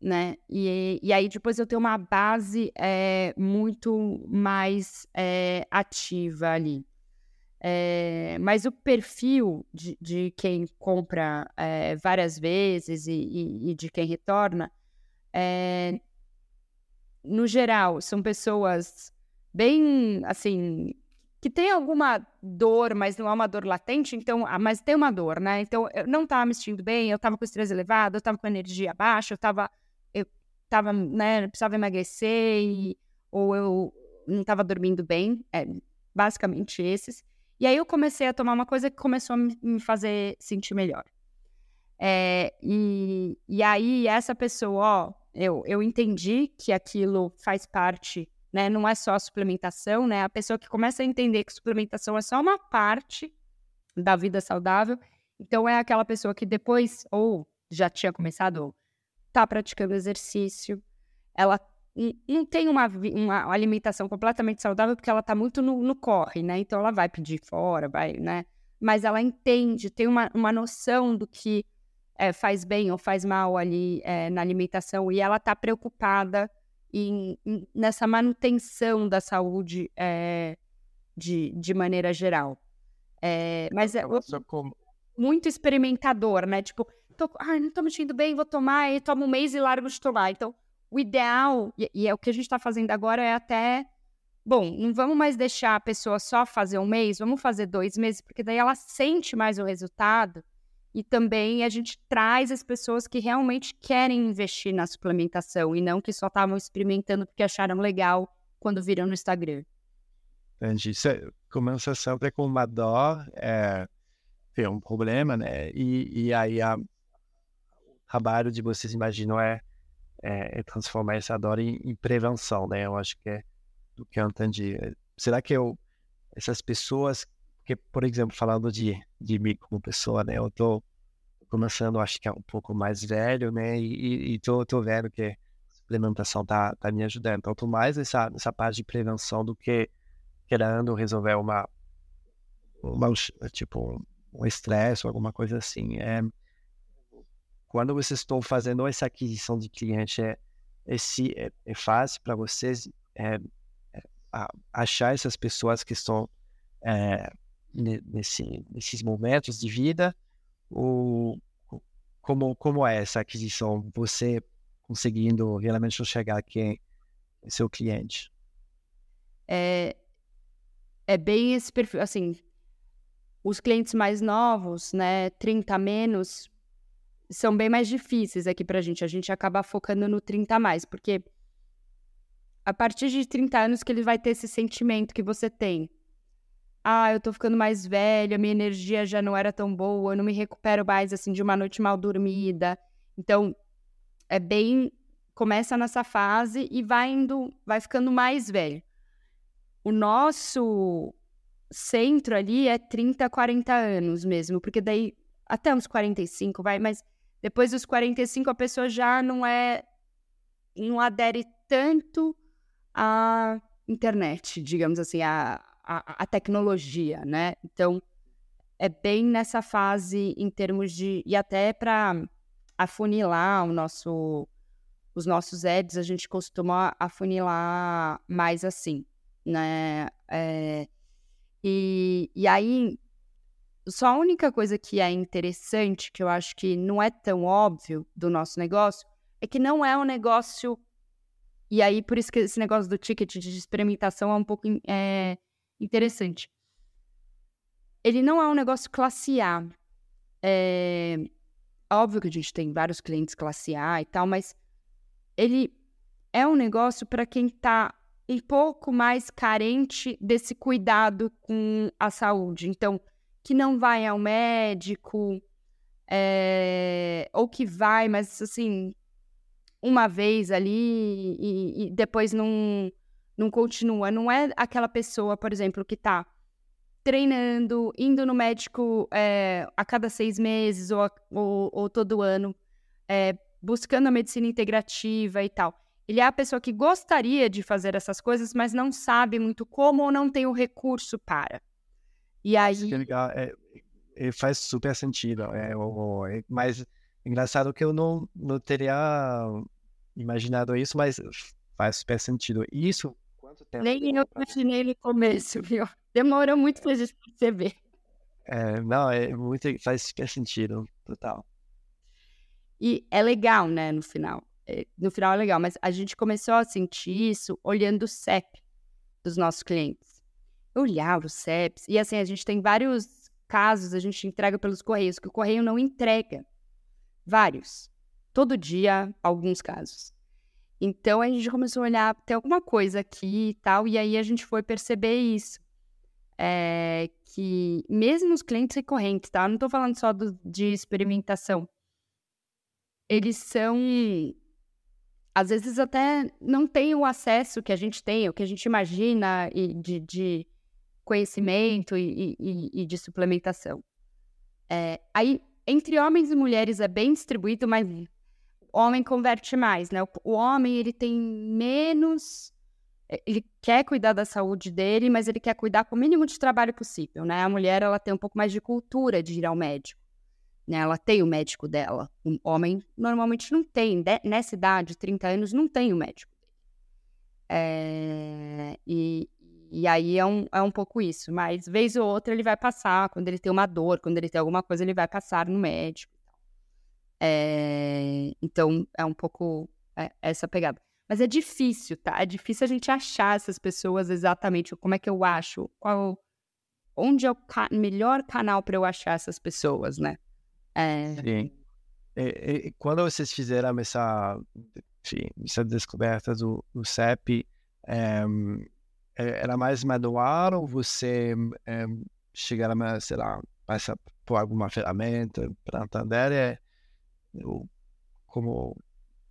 né? E, e aí depois eu tenho uma base é, muito mais é, ativa ali. É, mas o perfil de, de quem compra várias vezes e, e, e, de quem retorna, no geral, são pessoas bem, assim, que tem alguma dor, mas não é uma dor latente, então, ah, mas tem uma dor, né? Então, eu não estava me sentindo bem, eu estava com estresse elevado, eu estava com energia baixa, eu estava tava, né, precisava emagrecer e, ou eu não estava dormindo bem, é, basicamente esses. E aí eu comecei a tomar uma coisa que começou a me fazer sentir melhor. É, e, e aí essa pessoa, ó, eu, eu entendi que aquilo faz parte, né, não é só a suplementação, né, a pessoa que começa a entender que suplementação é só uma parte da vida saudável, então é aquela pessoa que depois, ou já tinha começado, está praticando exercício, ela não tem uma, uma alimentação completamente saudável porque ela está muito no, no, corre, né? Então ela vai pedir fora, vai, né? Mas ela entende, tem uma, uma noção do que é, faz bem ou faz mal ali é, na alimentação e ela está preocupada em, em, nessa manutenção da saúde é, de, de maneira geral. mas é muito experimentador, né? Tipo, tô, ai, não tô me sentindo bem, vou tomar, e tomo um mês e largo de tomar. Então, o ideal, e, e é o que a gente está fazendo agora, é até. Bom, não vamos mais deixar a pessoa só fazer um mês, vamos fazer dois meses, porque daí ela sente mais o resultado e também a gente traz as pessoas que realmente querem investir na suplementação e não que só estavam experimentando porque acharam legal quando viram no Instagram. Entendi. Você começa sempre com uma dor, é, tem um problema, né? E, e aí a, trabalho de vocês, imaginam, é, é, é transformar essa dor em, em, prevenção, né? Eu acho que é do que eu entendi. Será que eu, essas pessoas, que, por exemplo, falando de, de mim como pessoa, né? Eu tô começando, acho que é um pouco mais velho, né? E, e tô, tô vendo que a suplementação tá, tá me ajudando. Tô mais nessa, nessa parte de prevenção do que querendo resolver uma, uma tipo, um estresse ou alguma coisa assim. É, quando vocês estão fazendo essa aquisição de cliente, é, esse, é, é fácil para vocês é, é achar essas pessoas que estão é, nesse, nesses momentos de vida? Ou como, como é essa aquisição? Você conseguindo realmente chegar a quem é seu cliente? É, é bem esse perfil, assim, os clientes mais novos, né, 30 a menos, são bem mais difíceis aqui pra gente. A gente acaba focando no 30 a mais, porque a partir de 30 anos que ele vai ter esse sentimento que você tem. Ah, eu tô ficando mais velha, minha energia já não era tão boa, eu não me recupero mais assim de uma noite mal dormida. Então, é bem começa nessa fase e vai indo, vai ficando mais velho. O nosso centro ali é 30, 40 anos mesmo, porque daí até uns 45 vai, mas depois dos 45, a pessoa já não é. não adere tanto à internet, digamos assim, à, à tecnologia, né? Então, é bem nessa fase em termos de. E até para afunilar o nosso, os nossos ads, a gente costuma afunilar mais assim, né? É, e, e aí, só a única coisa que é interessante, que eu acho que não é tão óbvio do nosso negócio, é que não é um negócio. E aí, por isso que esse negócio do ticket de experimentação é um pouco é, interessante. Ele não é um negócio classe A. É, óbvio que a gente tem vários clientes classe A e tal, mas ele é um negócio para quem está um pouco mais carente desse cuidado com a saúde. Então, que não vai ao médico, é, ou que vai, mas assim, uma vez ali e, e, depois não, não continua. Não é aquela pessoa, por exemplo, que está treinando, indo no médico é, a cada seis meses ou, ou, ou todo ano, é, buscando a medicina integrativa e tal. Ele é a pessoa que gostaria de fazer essas coisas, mas não sabe muito como ou não tem o recurso para. E aí. É legal. É, é, faz super sentido. É, é, mas engraçado que eu não, não teria imaginado isso, mas faz super sentido. Isso, quanto tempo? Nem eu imaginei no começo, viu? Demorou muito pra gente perceber. É, não, é muito, faz super sentido, total. E é legal, né, no final. É, no final é legal, mas a gente começou a sentir isso olhando o CEP dos nossos clientes. Eu olhava os CEPs, e assim, a gente tem vários casos, a gente entrega pelos correios, que o correio não entrega. Vários. Todo dia, alguns casos. Então a gente começou a olhar, tem alguma coisa aqui e tal, e aí a gente foi perceber isso. É, que mesmo os clientes recorrentes, tá? Eu não estou falando só do, de experimentação. Eles são às vezes até não tem o acesso que a gente tem, o que a gente imagina e de, de conhecimento e, e, e, de suplementação. É, aí, entre homens e mulheres é bem distribuído, mas homem converte mais, né? O, o homem, ele tem menos... É, ele quer cuidar da saúde dele, mas ele quer cuidar com o mínimo de trabalho possível, né? A mulher, ela tem um pouco mais de cultura de ir ao médico né? Ela tem o médico dela. Um homem normalmente não tem. De, nessa idade, 30 anos, não tem o médico. É, e, e aí é um, é um pouco isso. Mas, vez ou outra, ele vai passar. Quando ele tem uma dor, quando ele tem alguma coisa, ele vai passar no médico. É, então, é um pouco é, essa pegada. Mas é difícil, tá? É difícil a gente achar essas pessoas exatamente. Como é que eu acho? Qual, onde é o ca melhor canal para eu achar essas pessoas, né? É. Sim. E, e, quando vocês fizeram essa, enfim, essa descoberta do, do CEP, é, era mais manual ou você é, chegaram a, sei lá, passar por alguma ferramenta para entender como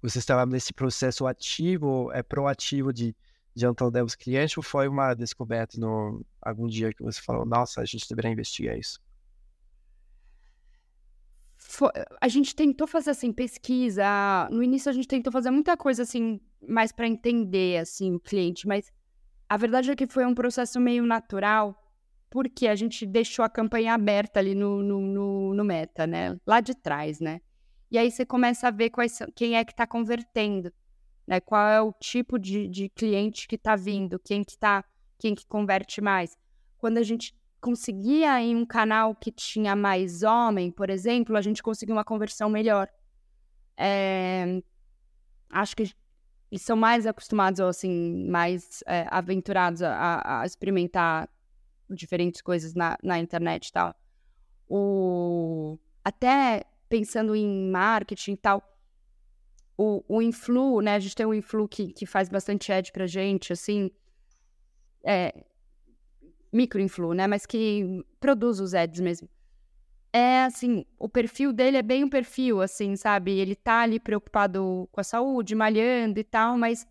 você estava nesse processo ativo, é proativo de, entender os clientes ou foi uma descoberta no algum dia que você falou, nossa, a gente deveria investigar isso? a gente tentou fazer assim pesquisa. No início a gente tentou fazer muita coisa assim, mais para entender assim o cliente, mas a verdade é que foi um processo meio natural, porque a gente deixou a campanha aberta ali no, no, no, no meta, né? Lá de trás, né? E aí você começa a ver quais, quem é que está convertendo, né? Qual é o tipo de, de cliente que está vindo, quem que tá, quem que converte mais. Quando a gente conseguia em um canal que tinha mais homem, por exemplo, a gente conseguia uma conversão melhor. É, acho que eles são mais acostumados, ou assim, mais é, aventurados a, a, experimentar diferentes coisas na, na internet e tal. O, até pensando em marketing e tal, o, o Influ, né? A gente tem o Influ que, que faz bastante ad pra gente, assim. É, microinflu, né? Mas que produz os ads mesmo. É assim, o perfil dele é bem um perfil, assim, sabe? Ele tá ali preocupado com a saúde, malhando e tal, mas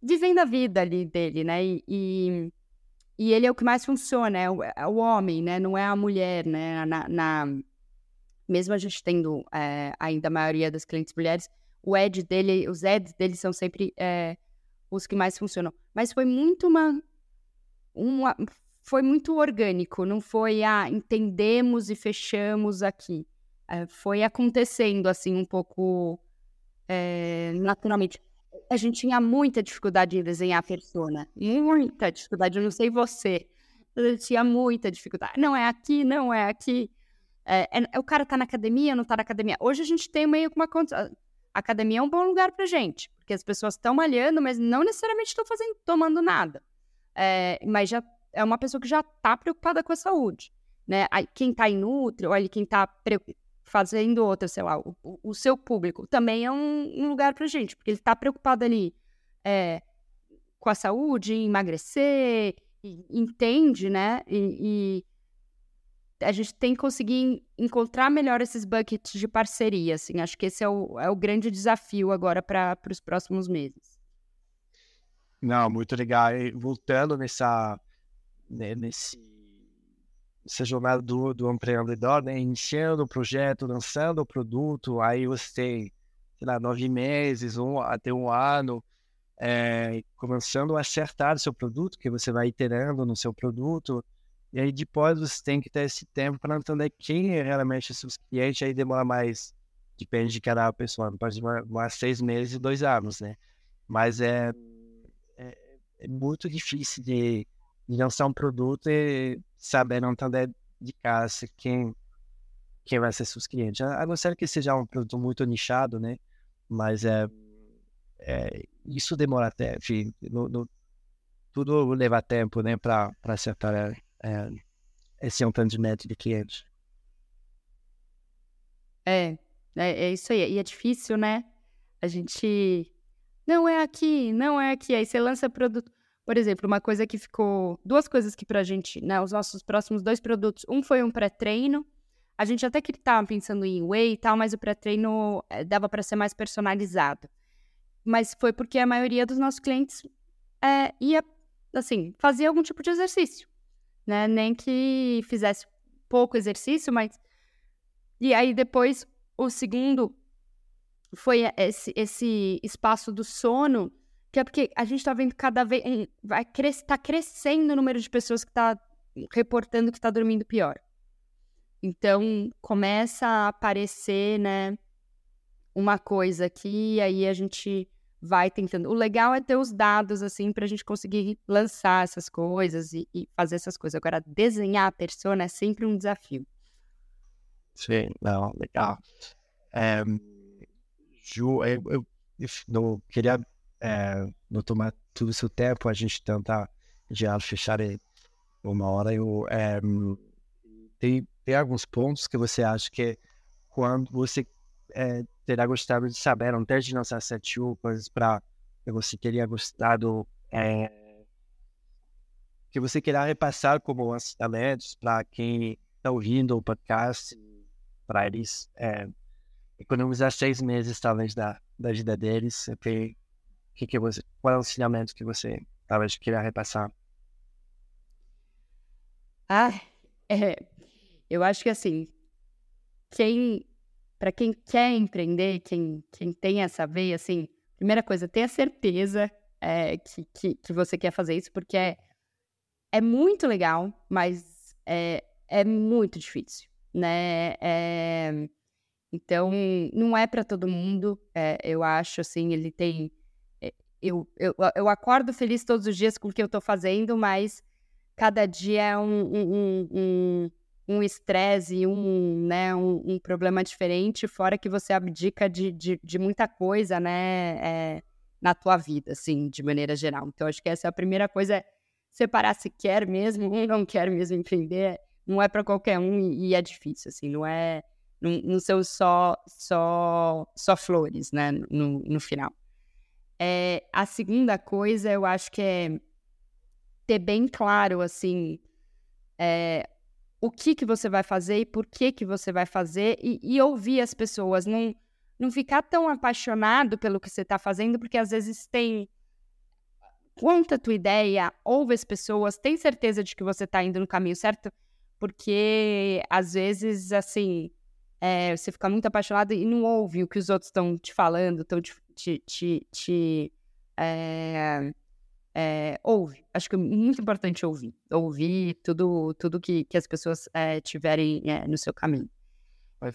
vivendo a vida ali dele, né? E, e, e ele é o que mais funciona, é o, é o homem, né? Não é a mulher, né? Na, na mesmo a gente tendo é, ainda a maioria das clientes mulheres, o dele, os ads dele são sempre é, os que mais funcionam. Mas foi muito uma, uma foi muito orgânico, não foi, ah, entendemos e fechamos aqui. É, foi acontecendo, assim, um pouco é, naturalmente. A gente tinha muita dificuldade em desenhar a persona. Muita dificuldade, eu não sei você. Eu tinha muita dificuldade. Não é aqui, não é aqui. É, é, o cara tá na academia, não tá na academia. Hoje a gente tem meio que uma conta. A academia é um bom lugar pra gente, porque as pessoas estão malhando, mas não necessariamente estão fazendo, tomando nada. É, mas já é uma pessoa que já tá preocupada com a saúde. Né? Quem tá em Nutri, ou quem tá fazendo outra, sei lá, o, o seu público também é um, um, lugar pra gente, porque ele tá preocupado ali é, com a saúde, em emagrecer, e, entende, né? E, e, a gente tem que conseguir encontrar melhor esses buckets de parceria, assim. Acho que esse é o, é o grande desafio agora para os próximos meses. Não, muito legal. E voltando nessa, né, nesse essa jornada do, do empreendedor, né? Iniciando o projeto, lançando o produto, aí você tem, sei lá, nove meses, um, até um ano, é, começando a acertar o seu produto, que você vai iterando no seu produto, e aí depois você tem que ter esse tempo para entender quem é realmente seus clientes, aí demora mais, depende de cada pessoa, pode demorar seis meses e dois anos, né? Mas é, é, é muito difícil de, de lançar um produto e saber não entender de casa quem, quem vai ser seus clientes. A não ser que seja um produto muito nichado, né? Mas é, é isso demora até, enfim, no, no, tudo leva tempo, né, para acertar é, é, esse entendimento de clientes. É, é, é isso aí. E é difícil, né? A gente. Não é aqui, não é aqui. Aí você lança produto. Por exemplo, uma coisa que ficou. Duas coisas que pra gente, né? Os nossos próximos dois produtos. Um foi um pré-treino. A gente até que tava pensando em whey e tal, mas o pré-treino é, dava para ser mais personalizado mas foi porque a maioria dos nossos clientes é, ia, assim, fazia algum tipo de exercício, né? Nem que fizesse pouco exercício, mas. E aí depois, o segundo foi esse, esse espaço do sono, que é porque a gente está vendo cada vez. Vai cres, tá crescendo o número de pessoas que está reportando que está dormindo pior. Então, começa a aparecer, né? uma coisa aqui, aí a gente vai tentando. O legal é ter os dados, assim, para a gente conseguir lançar essas coisas e, e, fazer essas coisas. Agora, desenhar a persona é sempre um desafio. Sim, não, legal. É, Ju, eu, eu, eu não queria é, não tomar todo o seu tempo, a gente tentar já fechar uma hora. Eu, é, tem, tem alguns pontos que você acha que quando você é, terá gostado de saber antes de lançar sete coisas para você teria gostado é, que você queira repassar como ensinamentos para quem está ouvindo o podcast para eles é, economizar seis meses talvez da, da vida deles que, que, que você qual é o ensinamento que você talvez queira repassar. Ah é, eu acho que assim quem para quem quer empreender, quem, quem tem essa veia, assim, primeira coisa, tenha certeza é, que, que, que, você quer fazer isso, porque é, é muito legal, mas é, é muito difícil, né? É, então, não é para todo mundo, eu acho, assim, ele tem... Eu, eu, eu acordo feliz todos os dias com o que eu estou fazendo, mas cada dia é um, um um estresse, um, né, um, um, problema diferente, fora que você abdica de, de, de muita coisa, né, é, na tua vida, assim, de maneira geral. Então, acho que essa é a primeira coisa, é separar se quer mesmo ou não quer mesmo empreender, não é para qualquer um e, e, é difícil, assim, não é, não, não são só, só, só flores, né, no, no final. É, a segunda coisa, eu acho que é ter bem claro, assim, é, o que que você vai fazer e por que que você vai fazer e, e ouvir as pessoas, não, não ficar tão apaixonado pelo que você está fazendo, porque às vezes tem conta a tua ideia, ouve as pessoas, tem certeza de que você está indo no caminho certo, porque às vezes, assim, é, você fica muito apaixonado e não ouve o que os outros estão te falando, estão te, te, te, te, é, é, ouve. Acho que é muito importante ouvir. Ouvir tudo, tudo que, que as pessoas é, tiverem é, no seu caminho.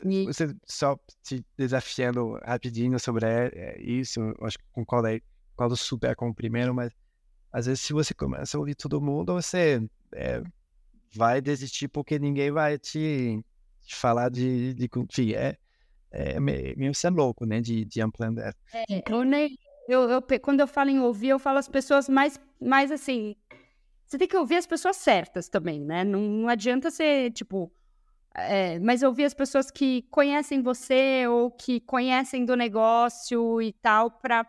E... Você só te desafiando rapidinho sobre é, isso, eu acho que concordo, aí, concordo super com o primeiro, mas às vezes se você começa a ouvir todo mundo, você vai desistir porque ninguém vai te, te falar de, de, enfim, é, é meio ser louco, né, de, de empreender. É, eu nem, eu, eu, quando eu falo em ouvir, eu falo as pessoas mais, mais assim. Você tem que ouvir as pessoas certas também, né? Não, não adianta ser, tipo. É, mas ouvir as pessoas que conhecem você ou que conhecem do negócio e tal, para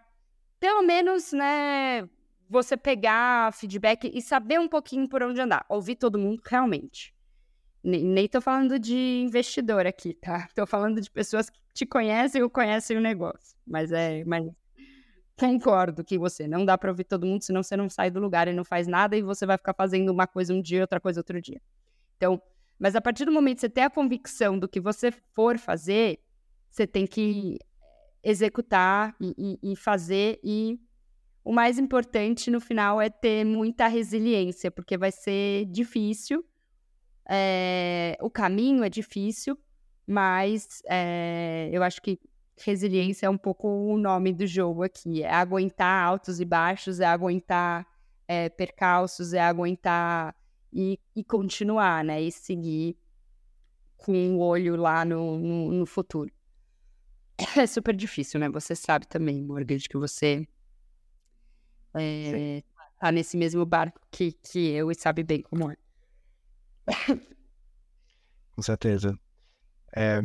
pelo menos, né, você pegar feedback e saber um pouquinho por onde andar. Ouvir todo mundo realmente. Nem, nem tô falando de investidor aqui, tá? Tô falando de pessoas que te conhecem ou conhecem o negócio. Mas é. Mas concordo que você não dá para ouvir todo mundo, senão você não sai do lugar e não faz nada e você vai ficar fazendo uma coisa um dia, outra coisa outro dia. Então, mas a partir do momento que você tem a convicção do que você for fazer, você tem que executar e, e, e fazer e o mais importante no final é ter muita resiliência, porque vai ser difícil, é, o caminho é difícil, mas é, eu acho que resiliência é um pouco o nome do jogo aqui. É aguentar altos e baixos, é aguentar é, percalços, é aguentar e, e, continuar, né? E seguir com o um olho lá no, no, no, futuro. É super difícil, né? Você sabe também, Morgan, que você é, tá nesse mesmo barco que, que eu e sabe bem como é. Com certeza. É,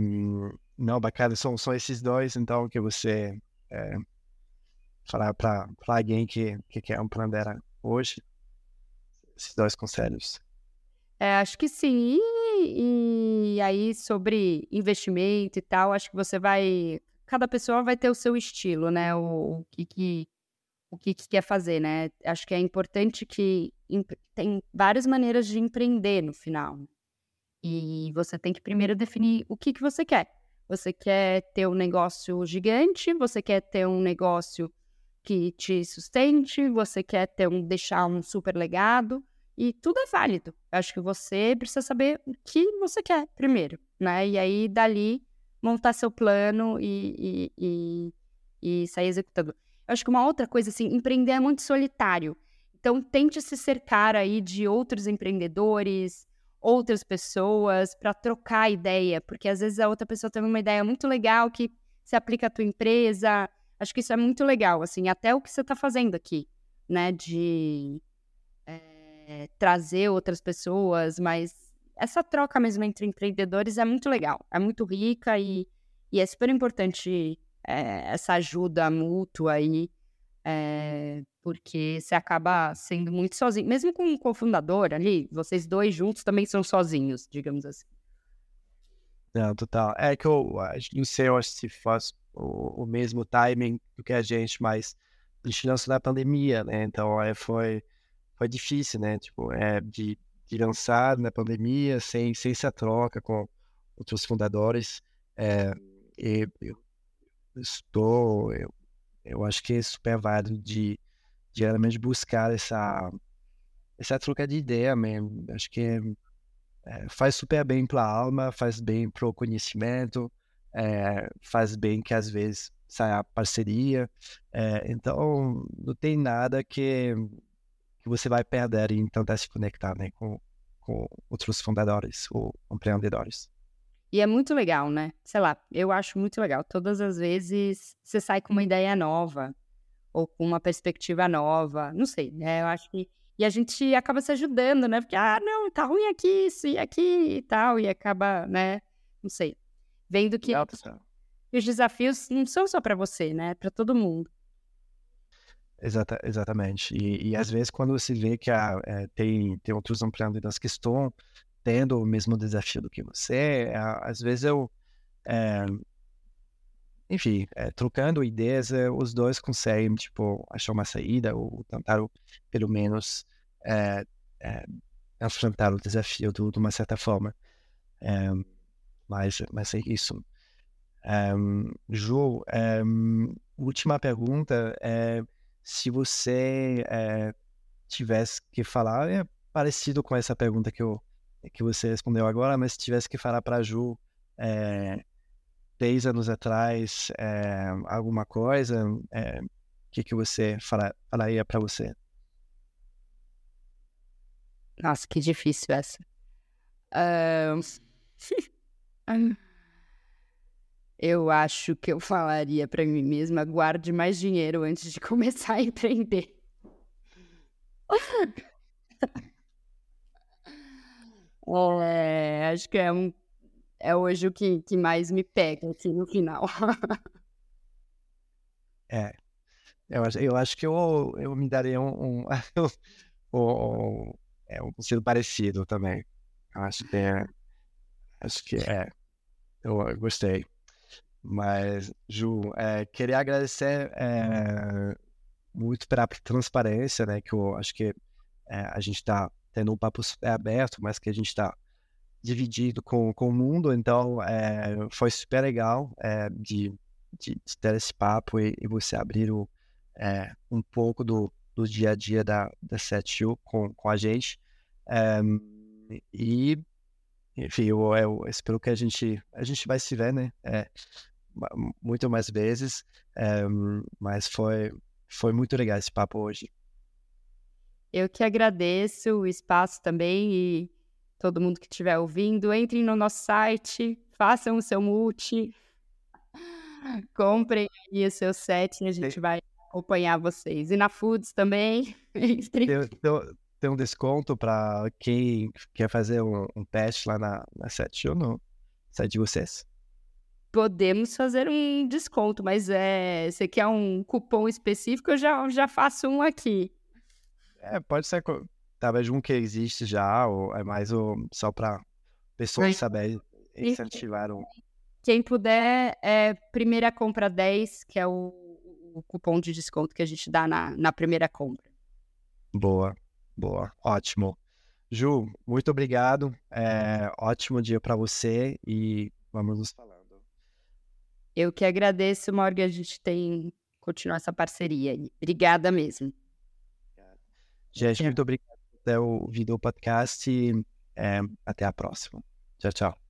não, bacana. São, esses dois, então, que você é, falar para alguém que, que quer empreender hoje? Esses dois conselhos. É, acho que sim. E, e, aí, sobre investimento e tal, acho que você vai. Cada pessoa vai ter o seu estilo, né? O, o que, que, o que, que quer fazer, né? Acho que é importante que tem várias maneiras de empreender no final. E você tem que primeiro definir o que, que você quer. Você quer ter um negócio gigante, você quer ter um negócio que te sustente, você quer ter um deixar um super legado e tudo é válido. Acho que você precisa saber o que você quer primeiro, né? E aí dali montar seu plano e, e, e, e sair executando. Eu acho que uma outra coisa assim, empreender é muito solitário. Então tente se cercar aí de outros empreendedores, outras pessoas para trocar ideia, porque às vezes a outra pessoa tem uma ideia muito legal que se aplica à tua empresa. Acho que isso é muito legal, assim, até o que você está fazendo aqui, né? De é, trazer outras pessoas, mas essa troca mesmo entre empreendedores é muito legal, é muito rica e, e é super importante é, essa ajuda mútua aí é, porque você acaba sendo muito sozinho. Mesmo com o cofundador ali, vocês dois juntos também são sozinhos, digamos assim. Não, total. É que eu não sei eu se faz o, o, mesmo timing do que a gente, mas a gente lançou na pandemia, né? Então é, foi, foi difícil, né? Tipo, é, de, de lançar na pandemia sem, sem essa troca com outros fundadores. É, e eu estou, eu eu acho que é super válido de, de realmente buscar essa, essa troca de ideia mesmo. Acho que é, faz super bem para a alma, faz bem para o conhecimento, é, faz bem que às vezes saia parceria. É, então, não tem nada que, que você vai perder em tentar se conectar né, com, com outros fundadores ou empreendedores. E é muito legal, né? Sei lá, eu acho muito legal. Todas as vezes você sai com uma ideia nova ou com uma perspectiva nova. Não sei, né? Eu acho que. E a gente acaba se ajudando, né? Porque, ah, não, tá ruim aqui, isso e aqui e tal. E acaba, né? Não sei. Vendo que os desafios não são só para você, né? Para todo mundo. Exata, exatamente. E, e, às vezes, quando você vê que é, tem, tem outros empreendedores que estão tendo o mesmo desafio do que você, às vezes eu, é, enfim, é, trocando ideias, é, os dois conseguem, tipo, achar uma saída ou tentar, pelo menos, enfrentar o desafio de uma certa forma. mas, mas é isso. Um, Ju, um, última pergunta é se você tivesse que falar, é parecido com essa pergunta que, eu, que você respondeu agora, mas se tivesse que falar para a Ju é, 10 anos atrás é, alguma coisa, é, o que, que você fala, falaria para você? Nossa, que difícil essa. [laughs] Eu acho que eu falaria para mim mesma: guarde mais dinheiro antes de [laughs] começar a empreender. [laughs] é, acho que é, um, é hoje o que, que mais me pega aqui no final. [laughs] é, eu, eu acho que eu, eu me daria um, um, [laughs] um, é, um conselho parecido também. Acho que é. Acho que é. Eu gostei. Mas, Ju, é, queria agradecer é, muito pela transparência, né? Que eu acho que é, a gente está tendo um papo aberto, mas que a gente está dividido com, com o mundo. Então, é, foi super legal é, de, de, de, ter esse papo e, e você abrir o, é, um pouco do, do dia a dia da, da SETU com, com a gente. e enfim, eu, eu, espero que a gente a gente vai se ver, né? Muito mais vezes, mas foi foi muito legal esse papo hoje. Eu que agradeço o espaço também e todo mundo que estiver ouvindo, entrem no nosso site, façam o seu multi, comprem aí o seu set e a gente vai acompanhar vocês. E na Foods também, [laughs] entrem. Tem, tem um desconto para quem quer fazer um, um, teste lá na, na site ou no site de vocês? Podemos fazer um desconto, mas é, você quer um cupom específico, eu já, já faço um aqui. É, pode ser talvez um que existe já, ou é mais o, só para pessoas saberem incentivar um. Quem puder, é primeira compra 10, que é o, o cupom de desconto que a gente dá na, na primeira compra. Boa. Boa, ótimo. Ju, muito obrigado. É, ótimo dia para você e vamos nos falando. Eu que agradeço, Morgan, a gente tem continuar essa parceria. Obrigada mesmo. Gente, muito obrigado ouvido o podcast e é, até a próxima. Tchau, tchau.